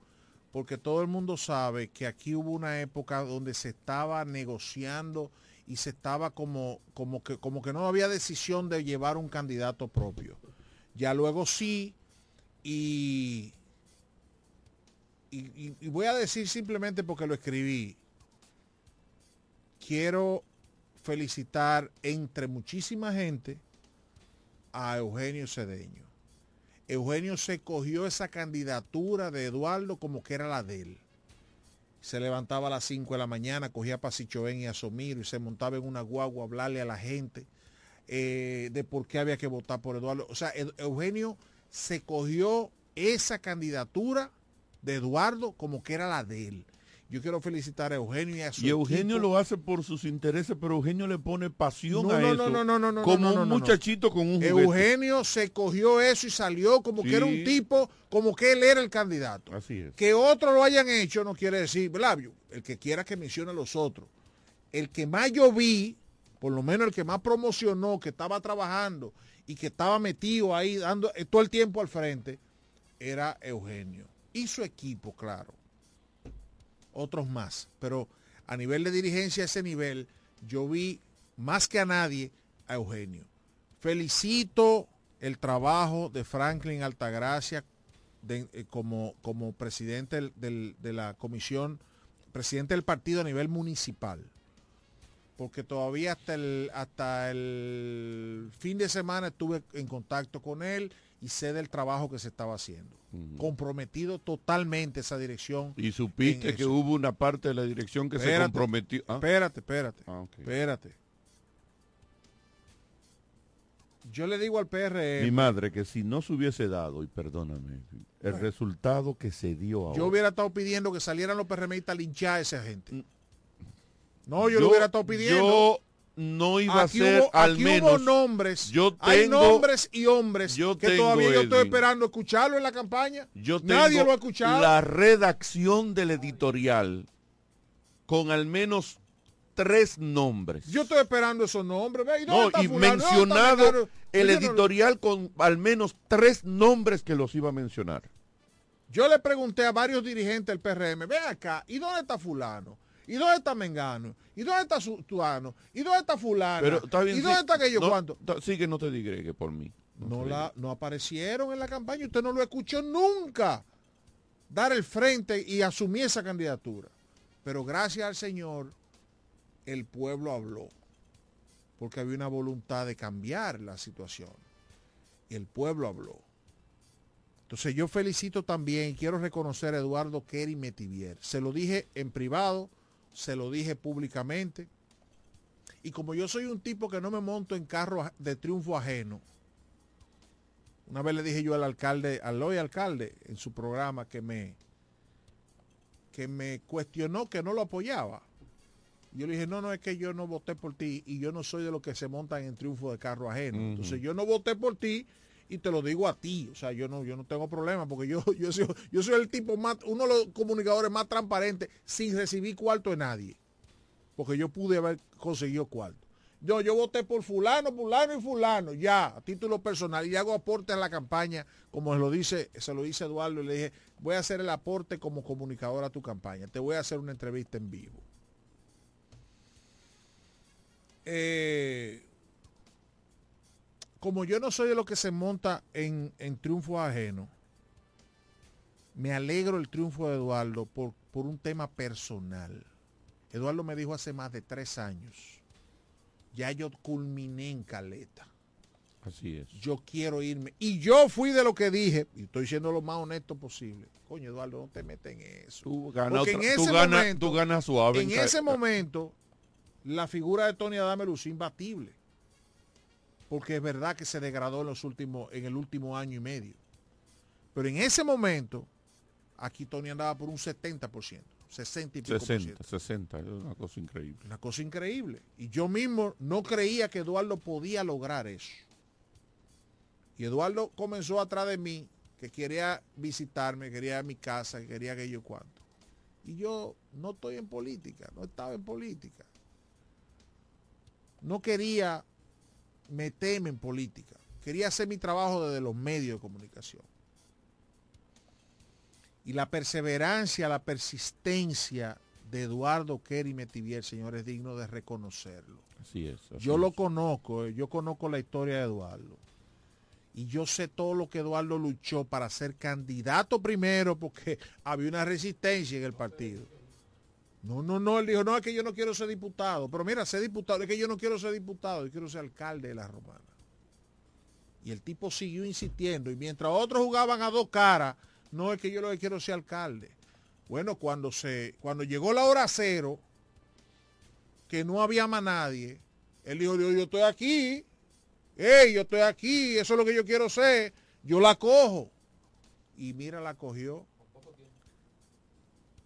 porque todo el mundo sabe que aquí hubo una época donde se estaba negociando y se estaba como, como, que, como que no había decisión de llevar un candidato propio. Ya luego sí, y, y, voy a decir simplemente porque lo escribí, quiero felicitar entre muchísima gente a Eugenio Cedeño. Eugenio se cogió esa candidatura de Eduardo como que era la de él. Se levantaba a las 5 de la mañana, cogía a Pasichoven y a Somiro y se montaba en una guagua a hablarle a la gente eh, de por qué había que votar por Eduardo. O sea, Eugenio se cogió esa candidatura de Eduardo como que era la de él. Yo quiero felicitar a Eugenio y a su Y Eugenio equipo. lo hace por sus intereses, pero Eugenio le pone pasión No, a no, eso. no, no, no, no, como no, un muchachito con un juguete. Eugenio se cogió eso y salió como que era un tipo, como que él era el candidato. Así es. Que otros lo hayan hecho no quiere decir, ¿verdad? El que quiera que mencione a los otros. El que más yo vi, por lo menos el que más promocionó, que estaba trabajando y que estaba metido ahí dando eh, todo el tiempo al frente, era Eugenio. Y su equipo, claro. Otros más. Pero a nivel de dirigencia, a ese nivel, yo vi más que a nadie a Eugenio. Felicito el trabajo de Franklin Altagracia eh, como, como presidente del- de la comisión, presidente del partido a nivel municipal. Porque todavía hasta el, hasta el fin de semana estuve en contacto con él y sé del trabajo que se estaba haciendo. Comprometido totalmente esa dirección. Y supiste que hubo una parte de la dirección que se comprometió. ¿Ah? Espérate, espérate. Ah. Espérate. Yo le digo al PRM. Mi madre, que si no se hubiese dado, y perdóname, el resultado que se dio ahora. Yo hubiera estado pidiendo que salieran los PRMistas a linchar a esa gente. No, yo, lo hubiera estado pidiendo. Yo no iba Aquí a ser hubo- al aquí menos. hubo nombres. Yo Hay tengo- nombres y hombres yo que tengo, todavía yo estoy Edwin. esperando escucharlo en la campaña. Yo Nadie lo ha escuchado. La redacción del editorial con al menos tres nombres. Yo estoy esperando esos nombres. Ve, ¿y No, y mencionado el editorial con al menos tres nombres que los iba a mencionar. Yo le pregunté a varios dirigentes del PRM, ve acá, ¿y dónde está fulano? ¿Y dónde está Mengano? ¿Y dónde está Tuano? ¿Y dónde está fulano? ¿Y dónde sí, está aquello no, cuánto? Sí que no te digregue por mí. No, la, no aparecieron en la campaña, usted no lo escuchó nunca dar el frente y asumir esa candidatura. Pero gracias al Señor, el pueblo habló, porque había una voluntad de cambiar la situación. Y el pueblo habló. Entonces yo felicito también y quiero reconocer a Eduardo Kerry Metivier. Se lo dije en privado, se lo dije públicamente. Y como yo soy un tipo que no me monto en carro de triunfo ajeno, una vez le dije yo al alcalde, al hoy alcalde, en su programa que me, que me cuestionó que no lo apoyaba. Yo le dije, no, no, es que yo no voté por ti y yo no soy de los que se montan en triunfo de carro ajeno. Entonces yo no voté por ti y te lo digo a ti. O sea, yo no, yo no tengo problema porque yo, yo, soy, yo soy el tipo más, uno de los comunicadores más transparentes sin recibir cuarto de nadie. Porque yo pude haber conseguido cuarto. Yo, yo voté por fulano, fulano y fulano, ya, a título personal, y hago aporte a la campaña, como se lo dice, se lo dice Eduardo, le dije, voy a hacer el aporte como comunicador a tu campaña, te voy a hacer una entrevista en vivo. Eh, como yo no soy de lo que se monta en, en triunfo ajeno, me alegro el triunfo de Eduardo por, por un tema personal. Eduardo me dijo hace más de tres años, ya yo culminé en Caleta, Así es. yo quiero irme. Y yo fui de lo que dije, y estoy siendo lo más honesto posible. Coño, Eduardo, no te metas en eso. Tú ganas, tú ganas suave. En ese momento, la figura de Tony Adame lució imbatible. Porque es verdad que se degradó en, los últimos, en el último año y medio. Pero en ese momento, aquí Tony andaba por un 70%, 60 y pico por 60, ciento. 60, es una cosa increíble. Una cosa increíble. Y yo mismo no creía que Eduardo podía lograr eso. Y Eduardo comenzó atrás de mí, que quería visitarme, quería mi casa, que quería que yo cuanto. Y yo no estoy en política, no estaba en política. No quería meterme en política. Quería hacer mi trabajo desde los medios de comunicación. Y la perseverancia, la persistencia de Eduardo Kerry Metivier, señor, es digno de reconocerlo. Así es. así yo lo conozco, eh, yo conozco la historia de Eduardo. Y yo sé todo lo que Eduardo luchó para ser candidato primero porque había una resistencia en el partido. No, no, no, él dijo, no, es que yo no quiero ser diputado. Pero mira, ser diputado, es que yo no quiero ser diputado, yo quiero ser alcalde de la Romana. Y el tipo siguió insistiendo. Y mientras otros jugaban a dos caras, no es que yo lo que quiero ser alcalde. Bueno, cuando se, cuando llegó la hora cero, que no había más nadie, él dijo, yo, yo estoy aquí, hey, yo estoy aquí, eso es lo que yo quiero ser, yo la cojo. Y mira, la cogió.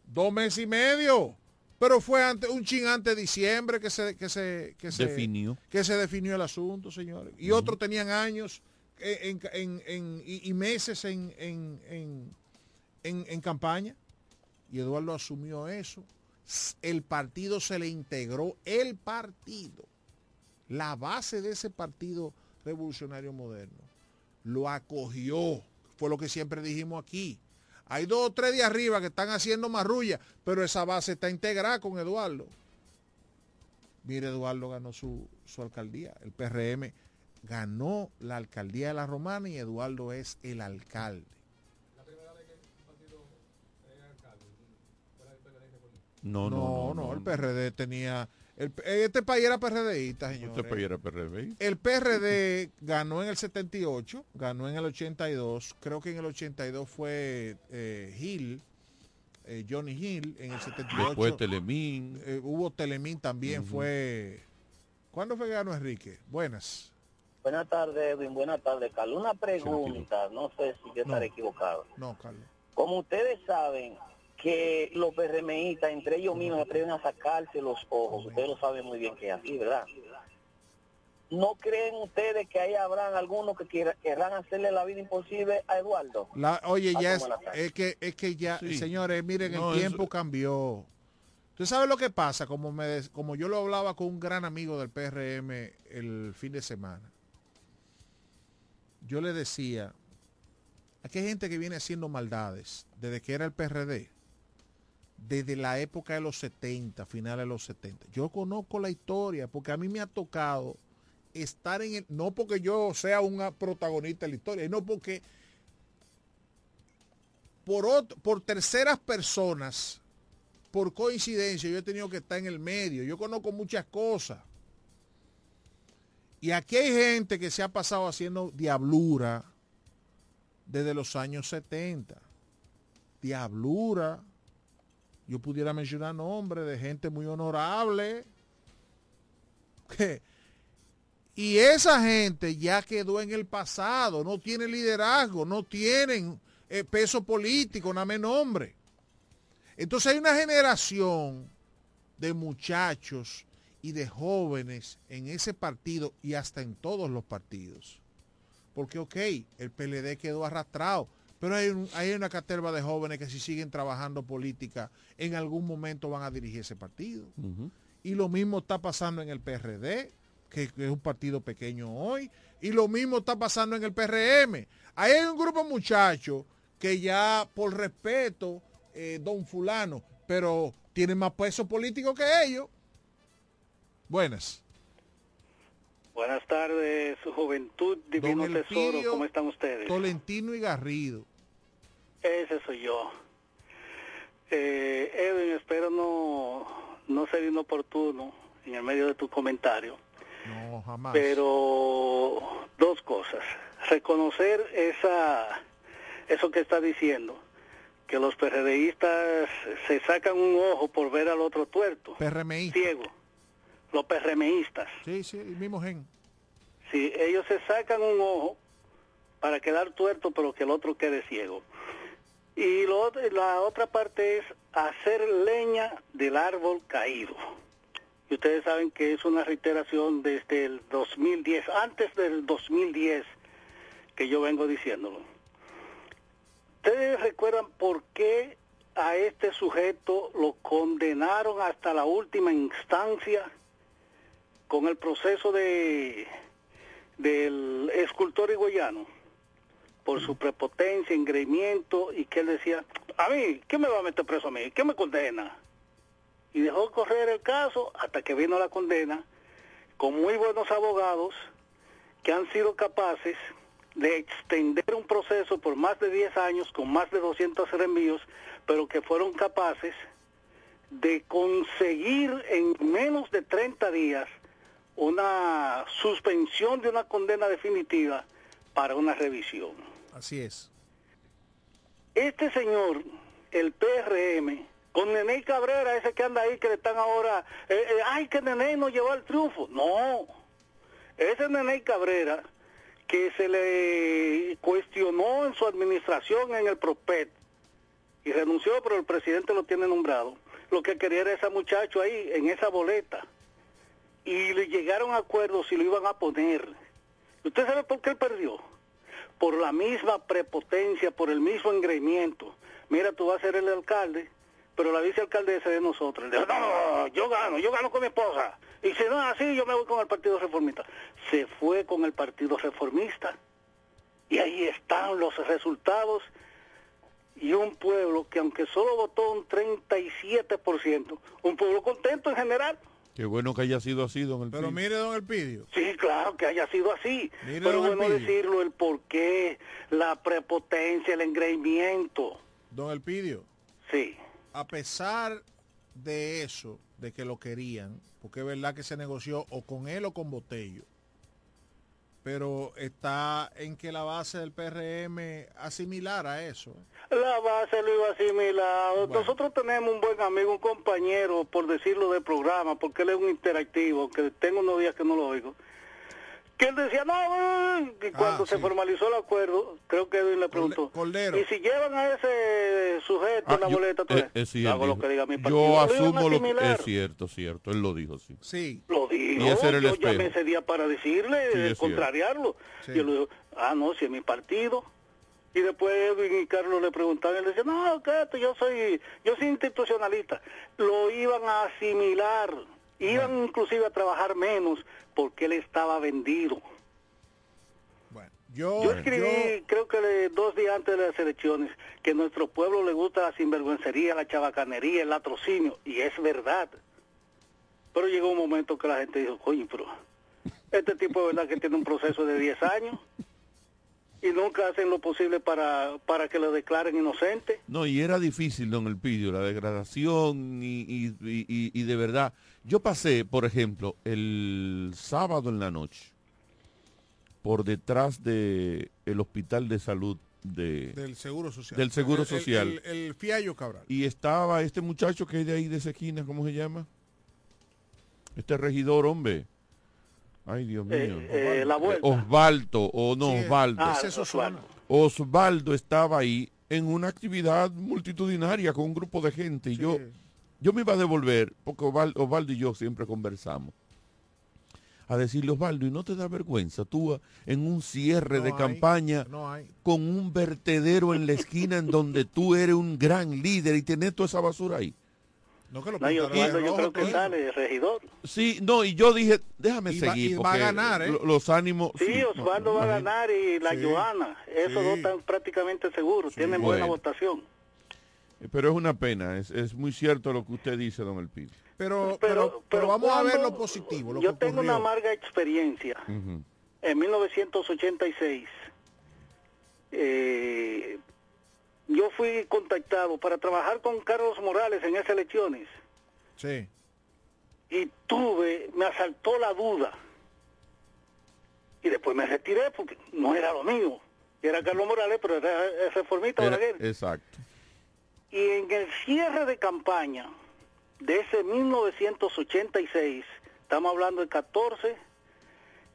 Dos meses y medio. Pero fue antes, un ching antes de diciembre que se, que se, que se Definió. que se definió el asunto, señores. Y otros tenían años en, en- en- y, y meses en, en- en- en- en campaña. Y Eduardo asumió eso. El partido se le integró, el partido, la base de ese partido revolucionario moderno, lo acogió. Fue lo que siempre dijimos aquí. Hay dos o tres de arriba que están haciendo marrulla, pero esa base está integrada con Eduardo. Mire, Eduardo ganó su, su alcaldía. El PRM ganó la alcaldía de la Romana y Eduardo es el alcalde. No, no, no. el PRD tenía... el- este país era PRDista, señor. Usted país era PRD. El PRD ganó en el 78, ganó en el 82, creo que en el 82 fue eh, Hill, eh, Johnny Hill, en el 78. Después Telemín. eh, hubo Telemín también, fue... ¿Cuándo fue que ganó Enrique? Buenas. Buenas tardes, Edwin. Buenas tardes, Carlos. Una pregunta, no sé si yo estaré equivocado. No, Carlos. Como ustedes saben que los PRMistas, entre ellos mismos, se atreven a sacarse los ojos, ustedes lo saben muy bien que es así, ¿verdad? ¿No creen ustedes que ahí habrán algunos que quiera- querrán hacerle la vida imposible a Eduardo? La- oye, ya Ah, es, la tarde. es que es que ya, Sí. señores, miren, No, el eso- tiempo cambió. ¿Usted sabe lo que pasa? Como, me, como yo lo hablaba con un gran amigo del PRM el fin de semana. Yo le decía, aquí hay gente que viene haciendo maldades desde que era el PRD, desde la época de los 70, finales de los 70. Yo conozco la historia porque a mí me ha tocado estar en el, no porque yo sea un protagonista de la historia, no porque por, por terceras personas, por coincidencia, yo he tenido que estar en el medio. Yo conozco muchas cosas. Y aquí hay gente que se ha pasado haciendo diablura desde los años 70. Diablura. Yo pudiera mencionar nombres de gente muy honorable. Que- y esa gente ya quedó en el pasado, no tiene liderazgo, no tienen eh, peso político, nada nombre. Entonces hay una generación de muchachos y de jóvenes en ese partido y hasta en todos los partidos. Porque, ok, el PLD quedó arrastrado, pero hay, un- hay una caterva de jóvenes que si siguen trabajando política, en algún momento van a dirigir ese partido. Y lo mismo está pasando en el PRD, que, que es un partido pequeño hoy. Y lo mismo está pasando en el PRM. Ahí hay un grupo de muchachos que ya por respeto, eh, don fulano, pero tienen más peso político que ellos. Buenas. Buenas tardes, su juventud, divino tesoro, ¿cómo están ustedes? Tolentino y Garrido. Ese soy yo. Eh, Edwin, espero no, no ser inoportuno en el medio de tu comentario, No, jamás. pero dos cosas. Reconocer esa, eso que está diciendo, que los PRDistas se sacan un ojo por ver al otro tuerto, PRMI. ciego, los PRMistas. Sí, sí, el mismo gen. Sí, ellos se sacan un ojo para quedar tuerto, pero que el otro quede ciego. Y lo la otra parte es hacer leña del árbol caído. Y ustedes saben que es una reiteración desde el 2010, antes del 2010, que yo vengo diciéndolo. ¿Ustedes recuerdan por qué a este sujeto lo condenaron hasta la última instancia con el proceso de del escultor higüeyano? Por su prepotencia, engreimiento y que él decía, a mí, ¿qué me va a meter preso a mí? ¿Qué me condena? Y dejó correr el caso hasta que vino la condena con muy buenos abogados que han sido capaces de extender un proceso por más de 10 años con más de 200 reenvíos, pero que fueron capaces de conseguir en menos de 30 días una suspensión de una condena definitiva para una revisión. Así es. Este señor, el PRM, con Nene Cabrera, ese que anda ahí, que le están ahora, eh, eh, ay, que Nene no llevó el triunfo. No, ese Nene Cabrera, que se le cuestionó en su administración en el PROPET, y renunció, pero el presidente lo tiene nombrado, lo que quería era ese muchacho ahí, en esa boleta. Y le llegaron acuerdos si lo iban a poner. ¿Usted sabe por qué él perdió? Por la misma prepotencia, por el mismo engreimiento. Mira, tú vas a ser el alcalde, pero la vicealcaldesa de nosotros. No, no, yo gano, yo gano con mi esposa. Y si no es así, yo me voy con el Partido Reformista. Se fue con el Partido Reformista. Y ahí están los resultados. Y un pueblo que aunque solo votó un 37%, un pueblo contento en general. Qué bueno que haya sido así, don Elpidio. Pero mire, don Elpidio. Sí, claro que haya sido así. Mire, pero don bueno Elpidio. decirlo, el por qué, la prepotencia, el engreimiento. Don Elpidio. Sí. A pesar de eso, de que lo querían, porque es verdad que se negoció o con él o con Botello, pero está en que la base del PRM asimilar a eso. La base lo iba a asimilar. Nosotros tenemos un buen amigo, un compañero, por decirlo del programa, porque él es un interactivo, que tengo unos días que no lo oigo. Que él decía, no, eh", y cuando se formalizó el acuerdo, creo que Edwin le preguntó, y si llevan a ese sujeto en la Ah, yo- boleta, eh, sí, él hago lo que diga mi partido. Yo asumo lo que es cierto, cierto. Él lo dijo, sí. Sí. Lo dijo, Y ese era el yo espejo. llamé ese día para decirle, Sí, eh, es contrariarlo. Sí. Y él dijo, ah, no, si es mi partido. Y después Edwin y Carlos le preguntaban, él decía, no, quédate, yo soy, yo soy institucionalista. Lo iban a asimilar, iban inclusive a trabajar menos porque él estaba vendido. Yo, Yo escribí, creo que le- dos días antes de las elecciones, que a nuestro pueblo le gusta la sinvergüencería, la chabacanería, el latrocinio, y es verdad. Pero llegó un momento que la gente dijo, coño, pero este tipo es verdad que tiene un proceso de 10 años y nunca hacen lo posible para, para que lo declaren inocente. No, y era difícil, don Elpidio, la degradación y, y- y- y- y de verdad. Yo pasé, por ejemplo, el sábado en la noche por detrás de el hospital de salud de Del Seguro Social. Del Seguro El- Social. El, el Fiallo Cabral. y estaba este muchacho que es de ahí de esa esquina, ¿cómo se llama? Este regidor, hombre. Ay, Dios mío. Eh, eh, la vuelta. Osvaldo, o no, Sí, Osvaldo. ah, Osvaldo. Osvaldo estaba ahí en una actividad multitudinaria con un grupo de gente y yo, yo me iba a devolver, porque Osval- Osvaldo y yo siempre conversamos, a decirle, Osvaldo, ¿y no te da vergüenza tú a- en un cierre No de hay, campaña no con un vertedero en la esquina en donde tú eres un gran líder y tenés toda esa basura ahí? No, que lo No, Osvaldo yo rojo creo que sale regidor. Sí, no, y yo dije, déjame Y va- seguir. y va a porque ganar, ¿eh? lo- Los ánimos... Sí, Osvaldo va a ganar y la Sí. Joana. Esos dos están prácticamente seguros. Tienen buena votación. Pero es una pena, es, es muy cierto lo que usted dice, don Elpidio. Pero, pero, pero, vamos a ver lo positivo. Lo Yo que tengo una amarga experiencia. Ujú. En 1986, eh, yo fui contactado para trabajar con Carlos Morales en esas elecciones Sí. y tuve, me asaltó la duda. Y después me retiré porque no era lo mío. Era Carlos Morales, pero era el reformista Era- exacto. Y en el cierre de campaña de ese 1986, estamos hablando de 14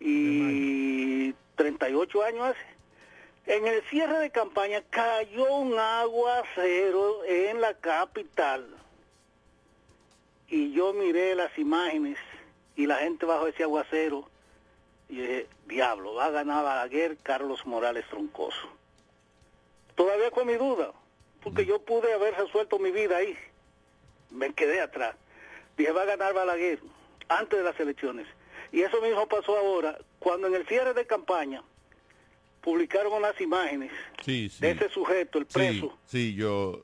y 38 años hace, en el cierre de campaña cayó un aguacero en la capital. Y yo miré las imágenes y la gente bajo ese aguacero Y dije, diablo, va a ganar Balaguer Carlos Morales Troncoso. Todavía con mi duda, porque yo pude haber resuelto mi vida ahí. Me quedé atrás. Dije, va a ganar Balaguer antes de las elecciones. Y eso mismo pasó ahora, cuando en el cierre de campaña publicaron unas imágenes Sí, sí. de ese sujeto, el preso. Sí, sí, yo...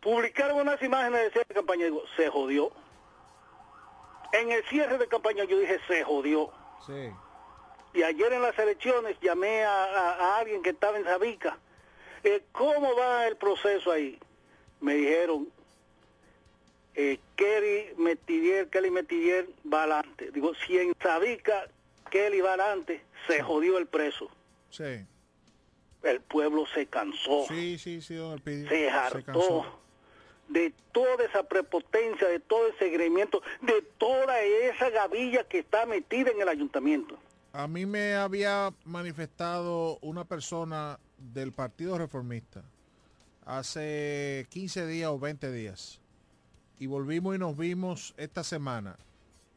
Publicaron unas imágenes de cierre de campaña y digo, se jodió. En el cierre de campaña yo dije, se jodió. Sí. Y ayer en las elecciones llamé a, a- a alguien que estaba en Sabica. Eh, ¿Cómo va el proceso ahí? Me dijeron, eh, Kelly Metivier, Kelly Metivier va adelante. Digo, si en Sabica Kelly va adelante, se jodió el preso. Sí. El pueblo se cansó. Sí, sí, sí, don Elpidio. se hartó de toda esa prepotencia, de todo ese segregamiento, de toda esa gavilla que está metida en el ayuntamiento. A mí me había manifestado una persona del Partido Reformista hace 15 días o 20 días. Y volvimos y nos vimos esta semana.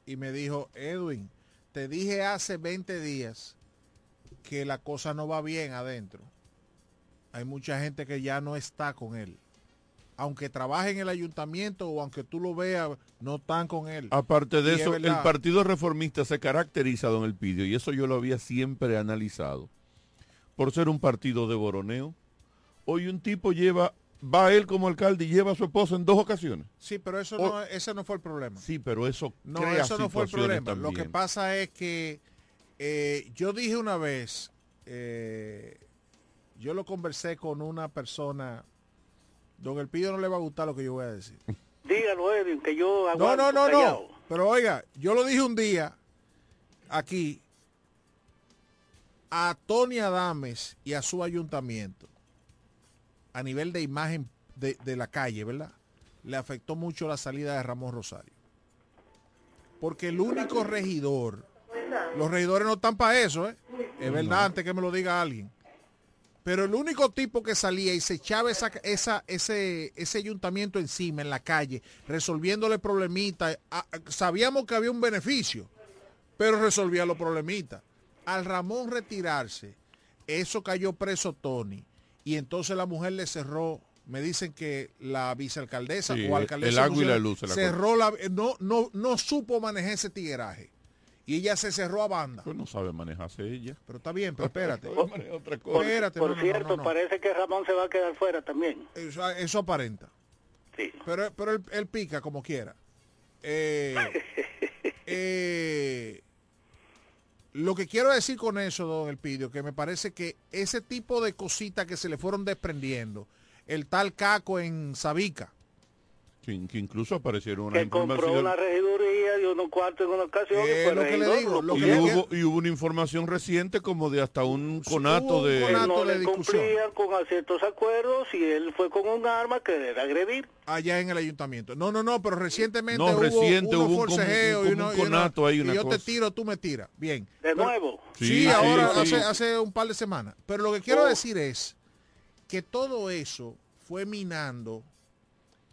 Y me dijo, Edwin, te dije hace 20 días que la cosa no va bien adentro. Hay mucha gente que ya no está con él. Aunque trabaje en el ayuntamiento o aunque tú lo veas, no están con él. Aparte de Y es eso, el. Partido Reformista se caracteriza, don Elpidio, y eso yo lo había siempre analizado, por ser un partido de boroneo. Hoy un tipo lleva, va él como alcalde y lleva a su esposa en dos ocasiones. Sí, pero eso O- no, ese no fue el problema. Sí, pero eso No, crea eso no fue el problema. Lo que pasa es que eh, yo dije una vez, eh, yo lo conversé con una persona, don Elpidio no le va a gustar lo que yo voy a decir. Dígalo, Edwin, que yo No, no, no, callado. no. Pero oiga, yo lo dije un día aquí a Tony Adames y a su ayuntamiento a nivel de imagen de, de la calle, ¿verdad? Le afectó mucho la salida de Ramón Rosario. Porque el único regidor, los regidores no están para eso, ¿eh? Es verdad, antes que me lo diga alguien. Pero el único tipo que salía y se echaba esa, esa, ese, ese ayuntamiento encima, en la calle, resolviéndole problemitas, sabíamos que había un beneficio, pero resolvía los problemitas. Al Ramón retirarse, eso cayó preso Tony. Y entonces la mujer le cerró, me dicen que la vicealcaldesa Sí, o alcaldesa el agua y la luz la cerró la, no, no, no supo manejar ese tigueraje. Y ella se cerró a banda. Pues no sabe manejarse ella. Pero está bien, pero espérate. otra Por, Espérate, por no, no, no, cierto, no, no. parece que Ramón se va a quedar fuera también. Eso, eso aparenta. Sí. Pero, pero él, él pica como quiera. Eh, eh, lo que quiero decir con eso, don Elpidio, que me parece que ese tipo de cositas que se le fueron desprendiendo, el tal caco en Sabica, Que, que incluso aparecieron unas Que compró una regiduría y unos cuartos en una ocasión. Eh, fue lo que le digo, lo y, que hubo, y hubo una información reciente como de hasta un conato un de... que conato no de le discusión. cumplían con ciertos acuerdos y él fue con un arma que era agredir. allá en el ayuntamiento. No, no, no, pero recientemente No, hubo, reciente hubo un forcejeos un- y uno- un y uno- conato ahí, y una yo te cosa. tiro, tú me tiras. Bien. De Pero- nuevo. Sí, Sí, ahora sí, sí. Hace, hace un par de semanas. Pero lo que quiero Oh. decir es que todo eso fue minando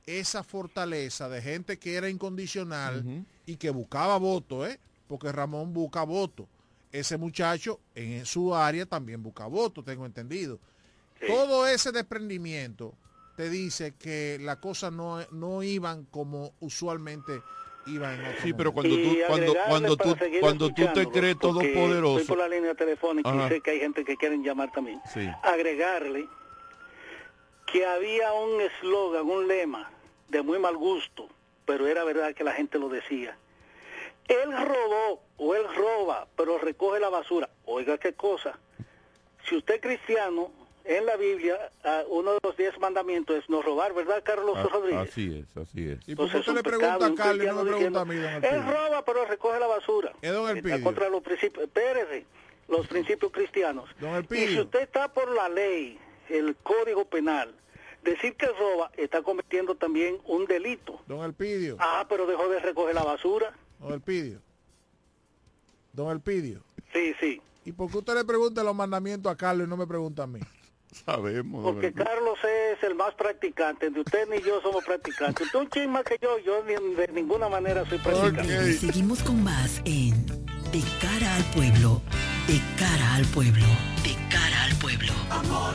esa fortaleza de gente que era incondicional y que buscaba voto, ¿eh? Porque Ramón busca voto. Ese muchacho en su área también busca voto, tengo entendido. Todo ese desprendimiento te dice que las cosas no, no iban como usualmente iban en otro Sí, pero cuando tú, cuando, cuando tú, cuando tú te crees porque Estoy todopoderoso, por la línea telefónica Ajá. y sé que hay gente que quieren llamar también. Sí. Agregarle que había un eslogan, un lema de muy mal gusto, pero era verdad que la gente lo decía. Él robó o él roba, pero recoge la basura. Oiga qué cosa. Si usted es cristiano, en la Biblia, ah, uno de los diez mandamientos es no robar, ¿verdad, Carlos a- Rodríguez? Ah, así es, así es. ¿Y por qué le pregunta a Carlos no me pregunta a mí, Él roba, pero recoge la basura. Es don Está contra los principios, espérese, los principios cristianos. Don Y si usted está por la ley, el código penal, decir que roba está cometiendo también un delito. Don Elpidio, Ah, pero dejó de recoger la basura. don Elpidio, don Elpidio. Sí, sí. ¿Y por qué usted le pregunta los mandamientos a Carlos y no me pregunta a mí? Sabemos. Porque. Carlos es el más practicante, ni usted ni yo somos practicantes. Usted un chin más que yo, yo ni- de ninguna manera soy practicante. Y seguimos con más en De cara cara al pueblo, de cara al pueblo, de cara al pueblo. Amor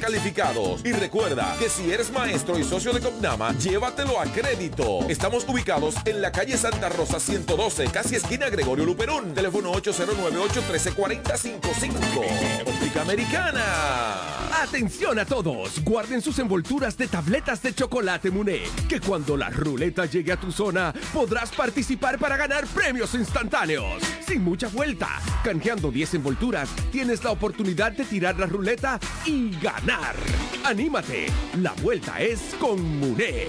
calificados. Y recuerda que si eres maestro y socio de Copnama, llévatelo a crédito. Estamos ubicados en la calle Santa Rosa 112, casi esquina Gregorio Luperón. Teléfono 809-813-4055. Óptica Americana. Atención a todos, guarden sus envolturas de tabletas de chocolate Muné, que cuando la ruleta llegue a tu zona podrás participar para ganar premios instantáneos. Sin mucha vuelta, canjeando 10 envolturas, tienes la oportunidad de tirar la ruleta y ganar. ¡Anímate! La vuelta es con Muné.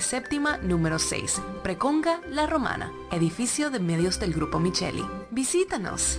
séptima número 6, Preconga La Romana, edificio de medios del Grupo Micheli. Visítanos.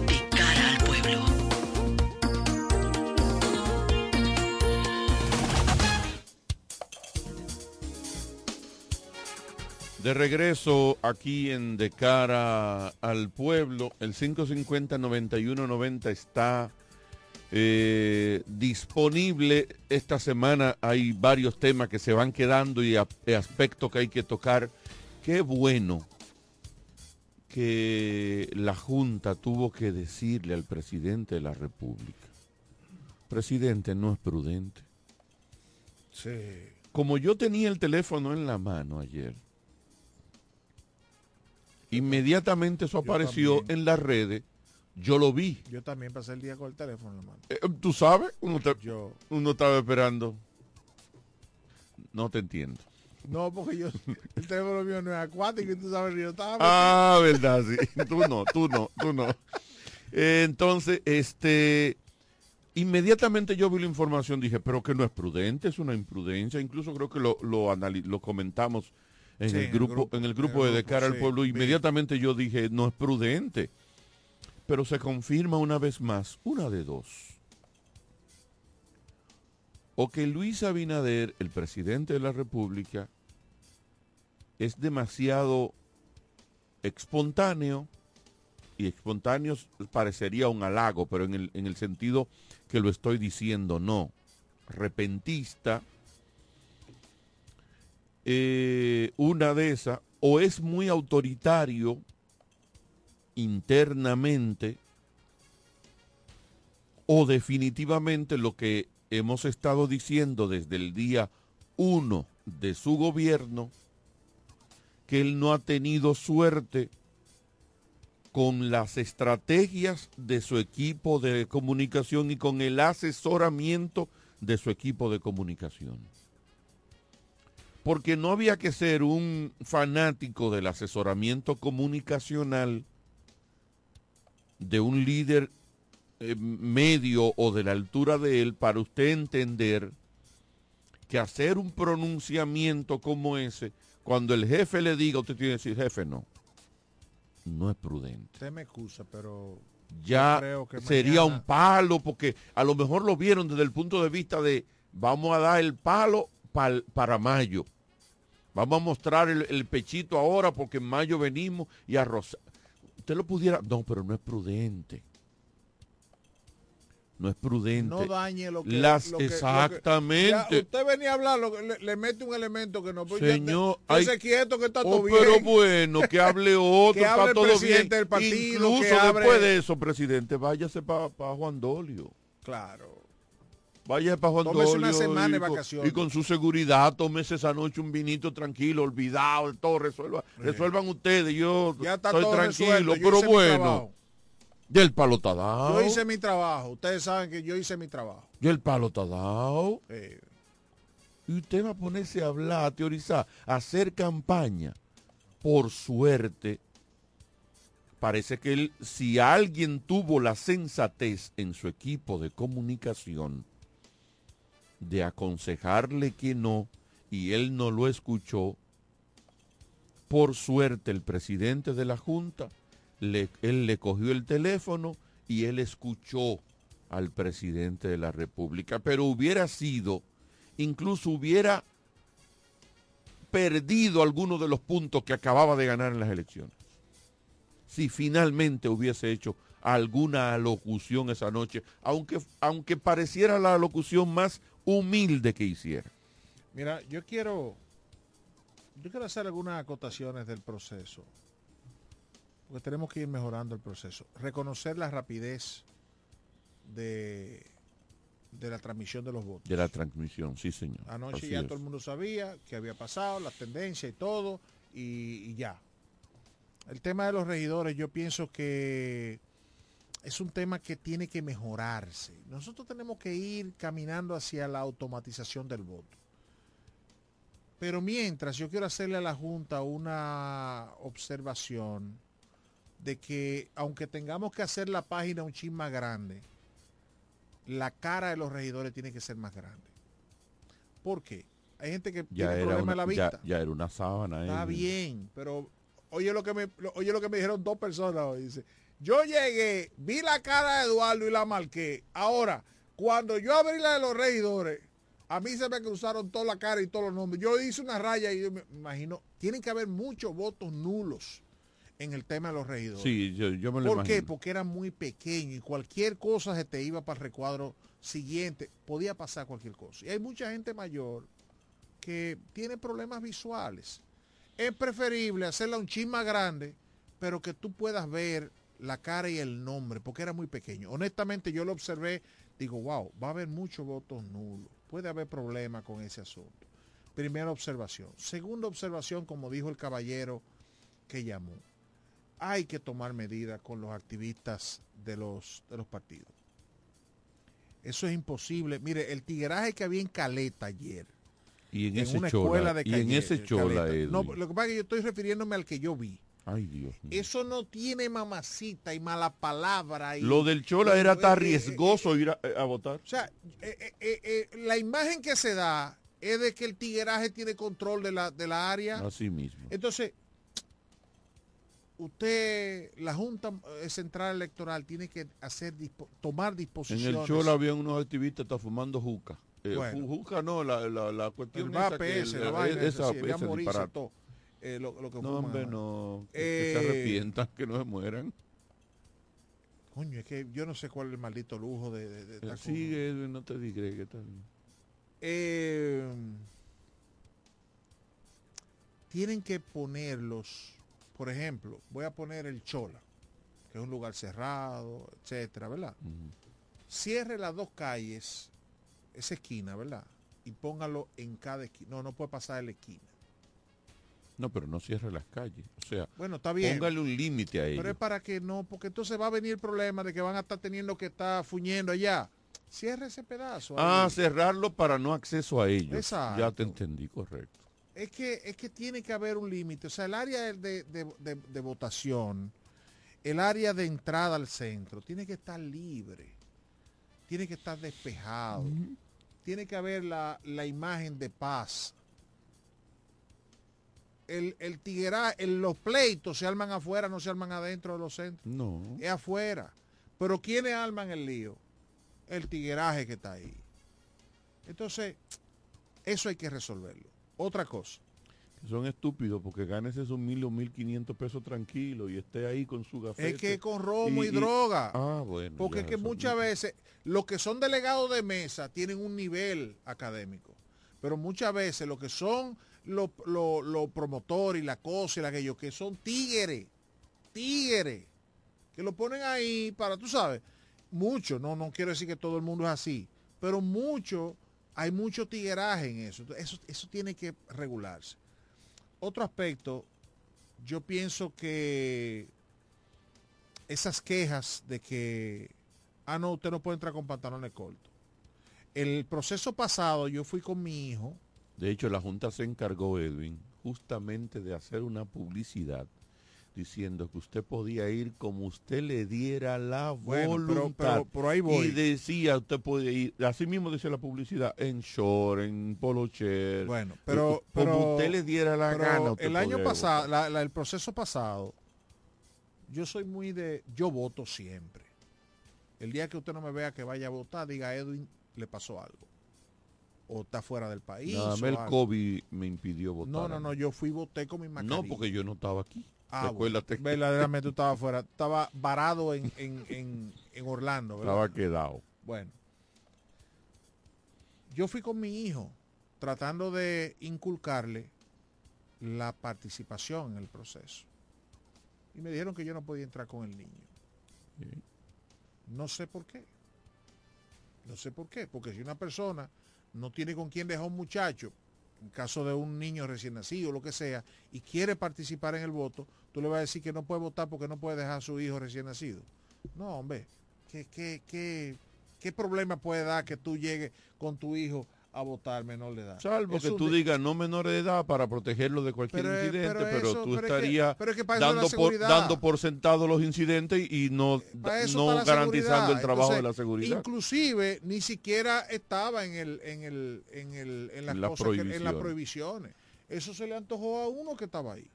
De regreso aquí en De cara al pueblo, el 550-9190 está eh, disponible. Esta semana hay varios temas que se van quedando y a- aspectos que hay que tocar. Qué bueno que la Junta tuvo que decirle al presidente de la República, presidente, no es prudente. Sí. Como yo tenía el teléfono en la mano ayer, inmediatamente eso apareció en las redes, yo lo vi. Yo también pasé el día con el teléfono en la mano. Eh, Tú sabes, uno, te- Yo- uno estaba esperando. No te entiendo. No, porque yo, el teléfono mío no es acuático y tú sabes, yo estaba... Ah, verdad, sí. Tú no, tú no, tú no. Eh, entonces, este, inmediatamente yo vi la información, dije, pero que no es prudente, es una imprudencia. Incluso creo que lo, lo, lo comentamos en, Sí, el grupo, en el grupo el de De cara al pueblo. Inmediatamente yo dije, no es prudente. Pero se confirma una vez más, una de dos. O que Luis Abinader, el presidente de la República, es demasiado espontáneo, y espontáneo parecería un halago, pero en el, en el sentido que lo estoy diciendo, no. Repentista, eh, una de esas, o es muy autoritario internamente, o definitivamente lo que hemos estado diciendo desde el día uno de su gobierno, que él no ha tenido suerte con las estrategias de su equipo de comunicación y con el asesoramiento de su equipo de comunicación. Porque no había que ser un fanático del asesoramiento comunicacional de un líder eh, medio o de la altura de él para usted entender que hacer un pronunciamiento como ese, cuando el jefe le diga, usted tiene que decir, jefe, no. No es prudente. Usted me excusa, pero ya creo que sería mañana- un palo, porque a lo mejor lo vieron desde el punto de vista de vamos a dar el palo para mayo. Vamos a mostrar el, el pechito ahora porque en mayo venimos y a rosa- Usted lo pudiera... No, pero no es prudente. No es prudente. no dañe lo que Las, lo que- lo que- exactamente. Ya, usted venía a hablar, lo le, le mete un elemento que no. pues te- Señor, estése hay- quieto que está Oh, todo bien. pero bueno, que hable otro, Que hable está el todo bien. del partido, Incluso que después de eso, presidente, váyase para Juan Dolio. Claro. Váyase para Juan Tómese Dolio. una semana y de con- vacaciones. Y con su seguridad, tómese esa noche un vinito tranquilo, olvidado, todo resuelva. Resuelvan ustedes, yo Ya está estoy todo tranquilo, yo pero bueno. trabajo. Del palo está dado. Yo hice mi trabajo. Ustedes saben que yo hice mi trabajo. Y el palo está dado. Y usted va a ponerse a hablar, a teorizar, a hacer campaña. Por suerte, parece que él, si alguien tuvo la sensatez en su equipo de comunicación de aconsejarle que no, y él no lo escuchó, por suerte el presidente de la Junta, le- él le cogió el teléfono y él escuchó al presidente de la República. Pero hubiera sido, incluso hubiera perdido algunos de los puntos que acababa de ganar en las elecciones. Si finalmente hubiese hecho alguna alocución esa noche, aunque, aunque pareciera la alocución más humilde que hiciera. mira, yo quiero. Yo quiero hacer algunas acotaciones del proceso. Porque tenemos que ir mejorando el proceso. Reconocer la rapidez de, de la transmisión de los votos. De la transmisión, sí señor. Anoche Así ya es. todo el mundo sabía qué había pasado, las tendencias y todo, y, y ya. El tema de los regidores, yo pienso que es un tema que tiene que mejorarse. Nosotros tenemos que ir caminando hacia la automatización del voto. Pero mientras, yo quiero hacerle a la Junta una observación de que aunque tengamos que hacer la página un chin más grande, la cara de los regidores tiene que ser más grande. ¿Por qué? Hay gente que Ya tiene era, problema una, la vista. ya era una sábana. Está eh. bien, pero oye lo que me lo- oye lo que me dijeron dos personas hoy. Dice, yo llegué, vi la cara de Eduardo y la marqué. Ahora, cuando yo abrí la de los regidores, a mí se me cruzaron toda la cara y todos los nombres. Yo hice una raya y yo me imagino, tienen que haber muchos votos nulos en el tema de los regidores. Sí, yo, yo me lo ¿Por qué? Porque era muy pequeño y cualquier cosa se te iba para el recuadro siguiente. Podía pasar cualquier cosa. Y hay mucha gente mayor que tiene problemas visuales. Es preferible hacerla un chin más grande, pero que tú puedas ver la cara y el nombre, porque era muy pequeño. Honestamente, yo lo observé, digo, wow, va a haber muchos votos nulos. Puede haber problemas con ese asunto. Primera observación. Segunda observación, como dijo el caballero que llamó hay que tomar medidas con los activistas de los, de los partidos. Eso es imposible. Mire, el tigueraje que había en Caleta ayer, Y en, en ese una chola, escuela de y en ese chola, Caleta. No, lo que pasa es que yo estoy refiriéndome al que yo vi. Ay, Dios mío. Eso no tiene mamacita y mala palabra. Y, Lo del chola era Eh, tan eh, riesgoso ir a, a votar. O sea, eh, eh, eh, eh, la imagen que se da es de que el tigueraje tiene control de la, de la área. Así mismo. Entonces, usted, la Junta eh, Central Electoral tiene que hacer dispo- tomar En disposiciones. el show había unos activistas que fumando juca. Eh, Bueno. ju- juca no, la, la, la cuestión el esa que el- la vaina esa- esa, eh, lo, lo que No, fuman hombre, no. Que Eh, se arrepientan, que no se mueran. Coño, es que yo no sé cuál es el maldito lujo de, de- de. Sí, Edwin, no te digré que tal. Eh, tienen que ponerlos, por ejemplo, voy a poner el Chola, que es un lugar cerrado, etcétera, ¿verdad? Cierre las dos calles, esa esquina, ¿verdad? Y póngalo en cada esquina. No, no puede pasar en la esquina. No, pero no cierre las calles. O sea, Bueno, está bien. póngale un límite a ello. Pero es para que no, porque entonces va a venir el problema de que van a estar teniendo que estar fuñendo allá. Cierre ese pedazo. Ah, ahí. cerrarlo para no acceso a ellos. Exacto. Ya te entendí, correcto. Es que, es que tiene que haber un límite. O sea, el área de, de- de- de votación, el área de entrada al centro, tiene que estar libre. Tiene que estar despejado. Tiene que haber la, la imagen de paz. El, el tiguera- el- los pleitos se arman afuera, no se arman adentro de los centros. No. Es afuera. Pero ¿quiénes arman el lío? El tigueraje que está ahí. Entonces, eso hay que resolverlo. Otra cosa. Son estúpidos porque gánese esos mil o mil quinientos pesos tranquilo y esté ahí con su gafete. Es que con romo y, droga. Ah, bueno. Porque es que muchas veces los que son delegados de mesa tienen un nivel académico. Pero muchas veces los que son los los- los promotores y la cosa y la aquello, que son tigres, tigres, que lo ponen ahí para, tú sabes, mucho, no, no quiero decir que todo el mundo es así, pero mucho, hay mucho tigueraje en eso. Eso, eso tiene que regularse. Otro aspecto, yo pienso que esas quejas de que, ah, no, usted no puede entrar con pantalones cortos. El proceso pasado yo fui con mi hijo, De hecho, la Junta se encargó, Edwin, justamente de hacer una publicidad diciendo que usted podía ir como usted le diera la Bueno, pero- voluntad. pero ahí voy. Y decía, usted puede ir, así mismo decía la publicidad, en short, en polo shirt. Bueno, pero, como usted le diera la gana. usted El año pasado, la- la- el proceso pasado, yo soy muy de, yo voto siempre. El día que usted no me vea que vaya a votar, diga Edwin, le pasó algo. O está fuera del país. Nada o el algo. COVID me impidió votar. No, no, no, yo fui y voté con mi mascarilla. No, porque yo no estaba aquí. Ah, Recuérdate bueno, verdaderamente tú estabas fuera. Estaba varado en, en, en, en Orlando. ¿verdad? Estaba quedado. Bueno. Yo fui con mi hijo tratando de inculcarle la participación en el proceso. Y me dijeron que yo no podía entrar con el niño. No sé por qué. No sé por qué. Porque si una persona no tiene con quién dejar un muchacho, en caso de un niño recién nacido lo que sea, y quiere participar en el voto, tú le vas a decir que no puede votar porque no puede dejar a su hijo recién nacido. No, hombre, ¿qué, qué, qué, qué problema puede dar que tú llegues con tu hijo a votar menor de edad? Salvo Es que tú de- digas no menor de edad para protegerlo de cualquier Pero, eh, incidente, pero pero, eso- tú pero estarías es que es dando, por, dando por sentado los incidentes y no, eso no garantizando el trabajo de la seguridad. Inclusive ni siquiera estaba en el, en el, en el, en las, En las cosas que- en las prohibiciones. Eso se le antojó a uno que estaba ahí.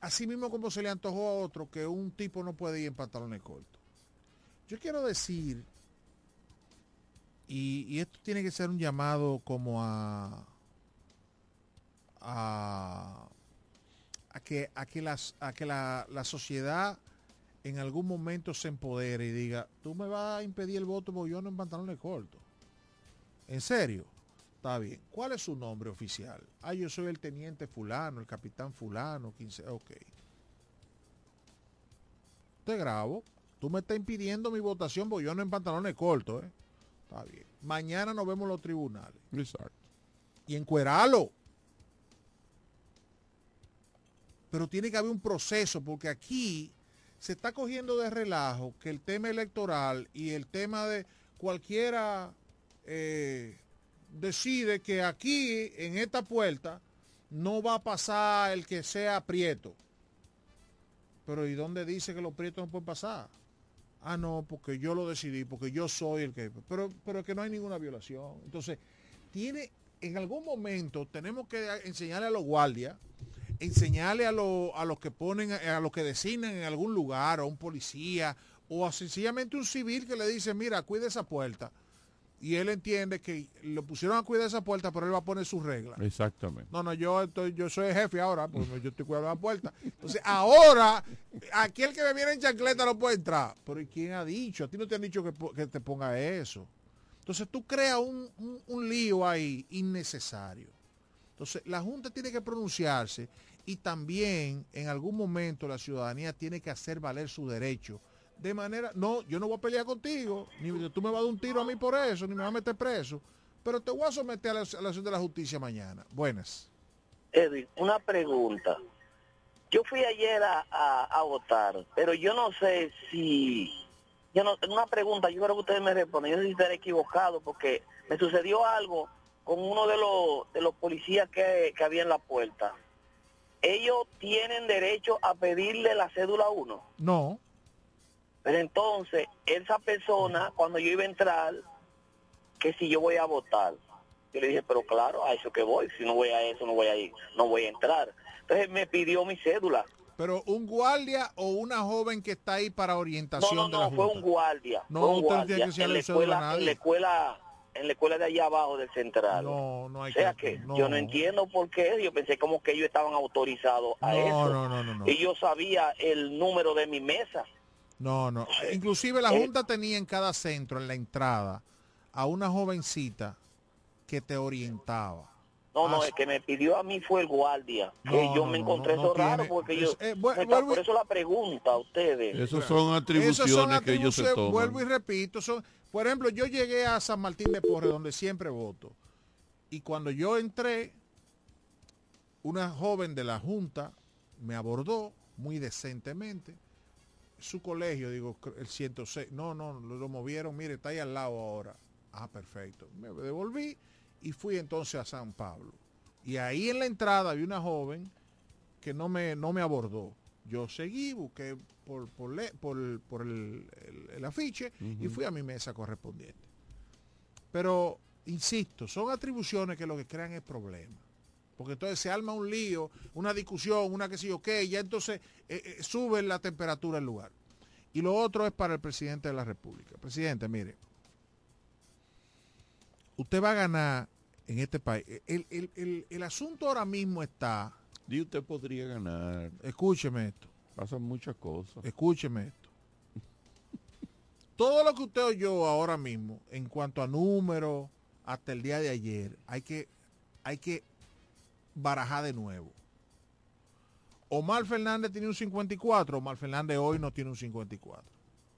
Así mismo como se le antojó a otro que un tipo no puede ir en pantalones cortos. Yo quiero decir, y, esto tiene que ser un llamado como a, a, a que, a que, las, a que la, la sociedad en algún momento se empodere y diga, tú me vas a impedir el voto porque yo no en pantalones cortos. ¿En serio? Está bien. ¿Cuál es su nombre oficial? Ah, yo soy el teniente fulano, el capitán fulano, 15. Ok. Te grabo. Tú me estás impidiendo mi votación porque yo no en pantalones cortos, ¿eh? Está bien. Mañana nos vemos en los tribunales. Exacto. Y encueralo. Pero tiene que haber un proceso porque aquí se está cogiendo de relajo que el tema electoral y el tema de cualquiera eh, decide que aquí en esta puerta no va a pasar el que sea prieto. Pero ¿y dónde dice que los prietos no pueden pasar? Ah, no, porque yo lo decidí, porque yo soy el que... Pero, pero que no hay ninguna violación. Entonces, tiene, en algún momento tenemos que enseñarle a los guardias enseñarle a, lo- a los que ponen, a los que designan en algún lugar, a un policía, o a sencillamente un civil que le dice, mira, cuide esa puerta. Y él entiende que lo pusieron a cuidar esa puerta, pero él va a poner sus reglas. Exactamente. No, no, yo estoy, yo soy el jefe ahora, porque yo estoy cuidando la puerta. Entonces, ahora, aquí el que me viene en chancleta no puede entrar. Pero ¿y quién ha dicho? A ti no te han dicho que, te ponga eso. Entonces tú creas un, un- un lío ahí innecesario. Entonces, la Junta tiene que pronunciarse y también en algún momento la ciudadanía tiene que hacer valer su derecho. De manera, no, yo no voy a pelear contigo, ni tú me vas a dar un tiro a mí por eso, ni me vas a meter preso, pero te voy a someter a la, a la acción de la justicia mañana. Buenas. Edwin, una pregunta. Yo fui ayer a, a- a votar, pero yo no sé si... Yo no, una pregunta, yo creo que ustedes me responden. Yo no sé si estaré equivocado porque me sucedió algo con uno de los, de los policías que, que había en la puerta. Ellos tienen derecho a pedirle la cédula a uno. No. Pero entonces, esa persona, cuando yo iba a entrar, que si yo voy a votar, yo le dije, pero claro, a eso que voy, si no voy a eso, no voy a ir, no voy a entrar. Entonces me pidió mi cédula. Pero un guardia o una joven que está ahí para No, orientación no, de la no, fue Junta. un guardia. No, fue un no guardia tiene que en la a escuela, nadie. en la escuela, en la escuela de allá abajo del central. No, no hay o sea que- que, no. yo no entiendo por qué, yo pensé como que ellos estaban autorizados a No, eso. no, no, no, no. Y yo sabía el número de mi mesa. No, no. Inclusive la Eh. Junta tenía en cada centro, en la entrada, a una jovencita que te orientaba. No, no, Ah, el que me pidió a mí fue el guardia. No, que yo no, me encontré no, eso no tiene- raro porque yo... eh, por eso la pregunta a ustedes. Esos son atribuciones Esas son que ellos se toman. Vuelvo y repito, son, por ejemplo, yo llegué a San Martín de Porres, donde siempre voto. Y cuando yo entré, una joven de la Junta me abordó muy decentemente. Su colegio, digo, el 106. No, no, lo, lo movieron, mire, está ahí al lado ahora. Ah, perfecto. Me devolví y fui entonces a San Pablo. Y ahí en la entrada había una joven que no me, no me abordó. Yo seguí, busqué por, por, le- por- por el, el- el afiche y fui a mi mesa correspondiente. Pero, insisto, son atribuciones que lo que crean es problema. Porque entonces se arma un lío, una discusión, una que sé yo qué, y ya entonces eh, eh, sube la temperatura del lugar. Y lo otro es para el presidente de la República. Presidente, mire, usted va a ganar en este país. El, el- el- el asunto ahora mismo está... Y usted podría ganar. Escúcheme esto. Pasan muchas cosas. Escúcheme esto. Todo lo que usted oyó ahora mismo, en cuanto a números, hasta el día de ayer, hay que, hay que barajar de nuevo. Omar Fernández tiene un 54, Omar Fernández hoy no tiene un 54.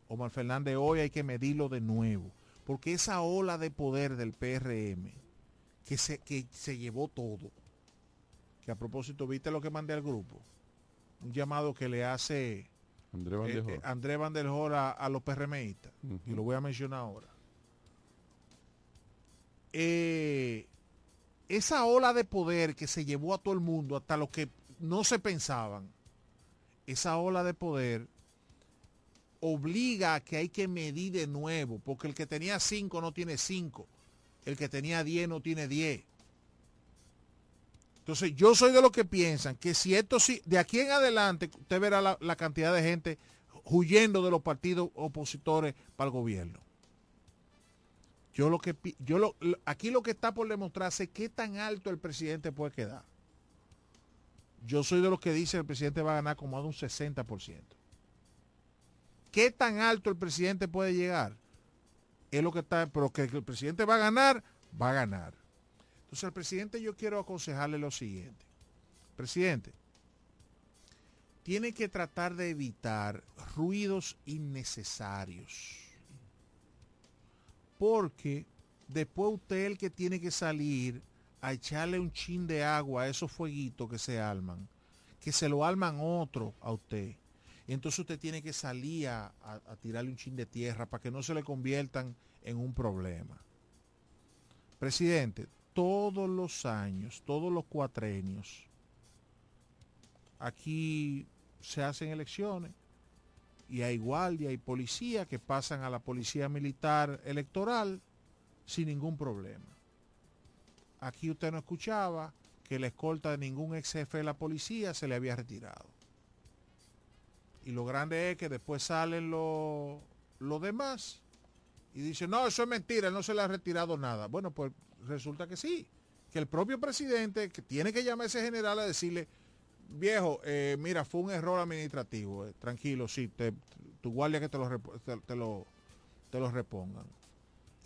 Omar Fernández hoy hay que medirlo de nuevo, porque esa ola de poder del PRM, que se, que se llevó todo, que a propósito, ¿viste lo que mandé al grupo? Un llamado que le hace André Van eh, eh, Van der Hoorn a, a los PRMistas, y lo voy a mencionar ahora. Eh, esa ola de poder que se llevó a todo el mundo, hasta los que no se pensaban, esa ola de poder obliga a que hay que medir de nuevo, porque el que tenía 5 no tiene 5, el que tenía 10 no tiene 10. Entonces yo soy de los que piensan que si esto sí, de aquí en adelante, usted verá la, la cantidad de gente huyendo de los partidos opositores para el gobierno. Yo lo que yo lo, aquí lo que está por demostrarse es qué tan alto el presidente puede quedar. Yo soy de los que dice el presidente va a ganar como a un 60%. ¿Qué tan alto el presidente puede llegar? Es lo que está, pero que el presidente va a ganar, va a ganar. Entonces al presidente yo quiero aconsejarle lo siguiente. Presidente, tiene que tratar de evitar ruidos innecesarios. Porque después usted es el que tiene que salir a echarle un chin de agua a esos fueguitos que se arman, que se lo arman otro a usted. Entonces usted tiene que salir a, a- a tirarle un chin de tierra para que no se le conviertan en un problema. Presidente, todos los años, todos los cuatrenios, aquí se hacen elecciones y hay guardia y policía que pasan a la policía militar electoral sin ningún problema. Aquí usted no escuchaba que la escolta de ningún ex jefe de la policía se le había retirado. Y lo grande es que después salen los los demás y dicen, no, eso es mentira, no se le ha retirado nada. Bueno, pues resulta que sí, que el propio presidente que tiene que llamar a ese general a decirle, viejo, eh, mira, fue un error administrativo, eh, tranquilo, sí, te, tu guardia que te lo, te, te lo, te lo repongan.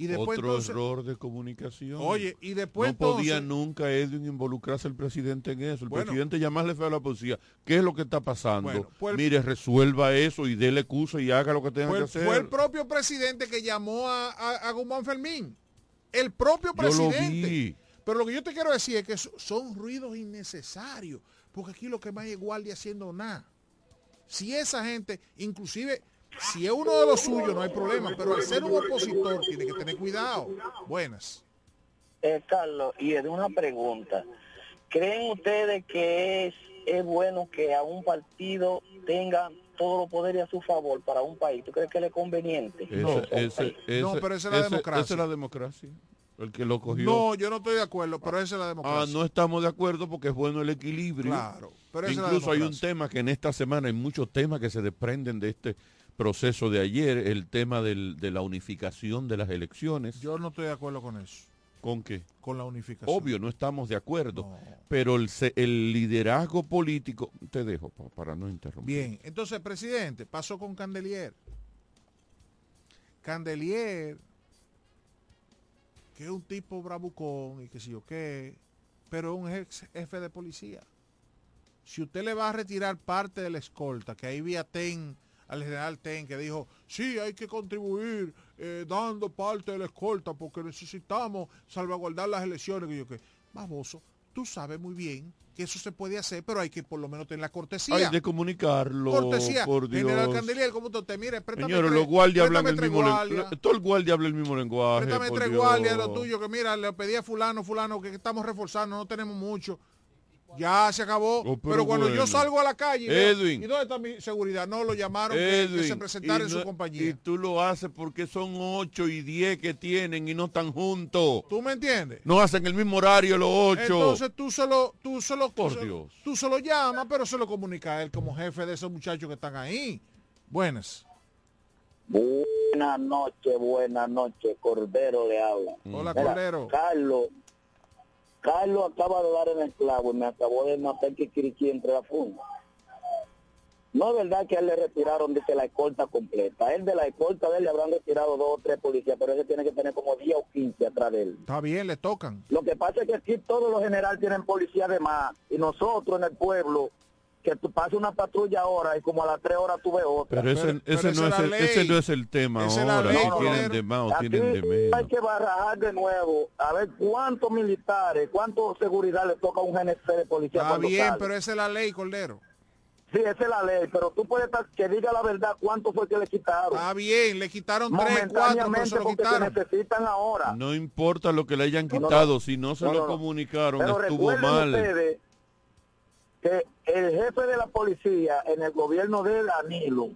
Y después Otro entonces- error de comunicación. Oye, y después No podía nunca Edwin involucrarse el presidente en eso. El Bueno. presidente llamarle fue a la policía. ¿Qué es lo que está pasando? Bueno, pues Mire, resuelva eso y déle excusa y haga lo que tenga que hacer. fue el propio presidente que llamó a, a- a Guzmán Fermín. El propio Yo lo presidente. vi. Pero lo que yo te quiero decir es que so- son ruidos innecesarios. Porque aquí lo que más es guardia haciendo nada. Si esa gente, inclusive, si es uno de los suyos, no hay problema. Pero al ser un opositor, tiene que tener cuidado. Buenas. Eh, Carlos, y de una pregunta. ¿Creen ustedes que es, es bueno que a un partido tenga todos los poderes a su favor para un país? ¿Tú crees que le es conveniente? Ese- No, ese- ese- No, pero esa es la ese- democracia. Esa es la democracia. El que lo cogió. No, yo no estoy de acuerdo, pero esa es la Ah, democracia. no estamos de acuerdo porque es bueno el equilibrio. Claro, pero esa es la Incluso hay un tema que en esta semana hay muchos temas que se desprenden de este proceso de ayer, el tema del- de la unificación de las elecciones. Yo no estoy de acuerdo con eso. ¿Con qué? Con la unificación. Obvio, no estamos de acuerdo, pero el, el liderazgo político, te dejo pa- para no interrumpir. Bien, entonces, presidente, pasó con Candelier. Candelier, que es un tipo bravucón y que sé yo qué, pero es un ex jefe de policía. Si usted le va a retirar parte de la escolta, que ahí vía Ten, al general Ten, que dijo, sí, hay que contribuir eh, dando parte de la escolta porque necesitamos salvaguardar las elecciones, que yo qué. Baboso, tú sabes muy bien que eso se puede hacer, pero hay que por lo menos tener la cortesía. Hay de comunicarlo, Cortesía. por Dios. General Candelier, ¿cómo usted? Mire, préstame Señores, los guardias hablan el mismo lenguaje. Todo el guardia habla el mismo lenguaje. Préstame tres guardias, lo tuyo, que mira, le pedí a fulano, fulano, que estamos reforzando, no tenemos mucho. Ya se acabó. Oh, pero pero cuando bueno. yo salgo a la calle, Edwin. ¿y dónde está mi seguridad? No, lo llamaron que- que, Edwin, se presentara en su compañía. Y tú lo haces porque son 8 y 10 que tienen y no están juntos. ¿Tú me entiendes? No hacen el mismo horario los 8. Entonces tú solo, tú solo, Por tú, Dios. tú solo llamas, pero se lo comunica a él como jefe de esos muchachos que están ahí. Buenas. Buenas noches, buenas noches, Cordero le habla. Hola, Mira, Cordero. Carlos, Carlos acaba de dar en el clavo y me acabó de matar Kikiriki entre la funda. No es verdad que a él le retiraron dice, la escolta completa. A él de la escolta de él le habrán retirado dos o tres policías, pero ese tiene que tener como 10 o 15 atrás de él. Está bien, le tocan. Lo que pasa es que aquí todos los generales tienen policía de más y nosotros en el pueblo, que tú pasas una patrulla ahora y como a las tres horas tú ves otra. Pero ese, ese no es el, ese no es el tema ahora. si tienen Cordero. de más o tienen de menos. Hay que barajar de nuevo a ver cuántos militares, cuánto seguridad le toca a un GNC de policía. Está bien, sale. pero esa es la ley, Cordero. Sí, esa es la ley, pero tú puedes estar, que diga la verdad cuánto fue que le quitaron. Está bien, le quitaron tres, cuatro, pero Momentáneamente se lo se quitaron. necesitan ahora. No importa lo que le hayan No, no, quitado, si no se no, lo no, no. comunicaron, Pero estuvo recuerden mal. ustedes que el jefe de la policía en el gobierno de Danilo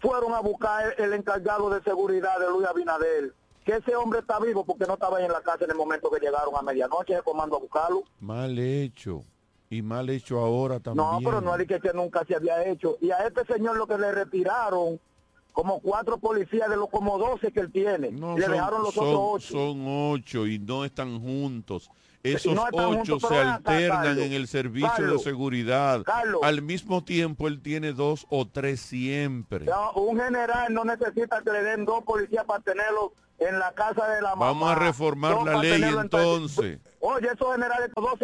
fueron a buscar el, encargado de seguridad de Luis Abinader, que ese hombre está vivo porque no estaba ahí en la casa en el momento que llegaron a medianoche, se comando a buscarlo. Mal hecho. Y mal hecho ahora también. No, pero no es que, que nunca se había hecho. Y a este señor lo que le retiraron como cuatro policías de los como 12 que él tiene. No, le son, dejaron los son- otros ocho. son ocho y no están juntos. Esos no ocho se acá, alternan Carlos. en el servicio de seguridad. Carlos. Al mismo tiempo él tiene dos o tres siempre. No, un general no necesita que le den dos policías para tenerlo en la casa de la mamá. Vamos a reformar la ley en- entonces. Oye, esos generales, dos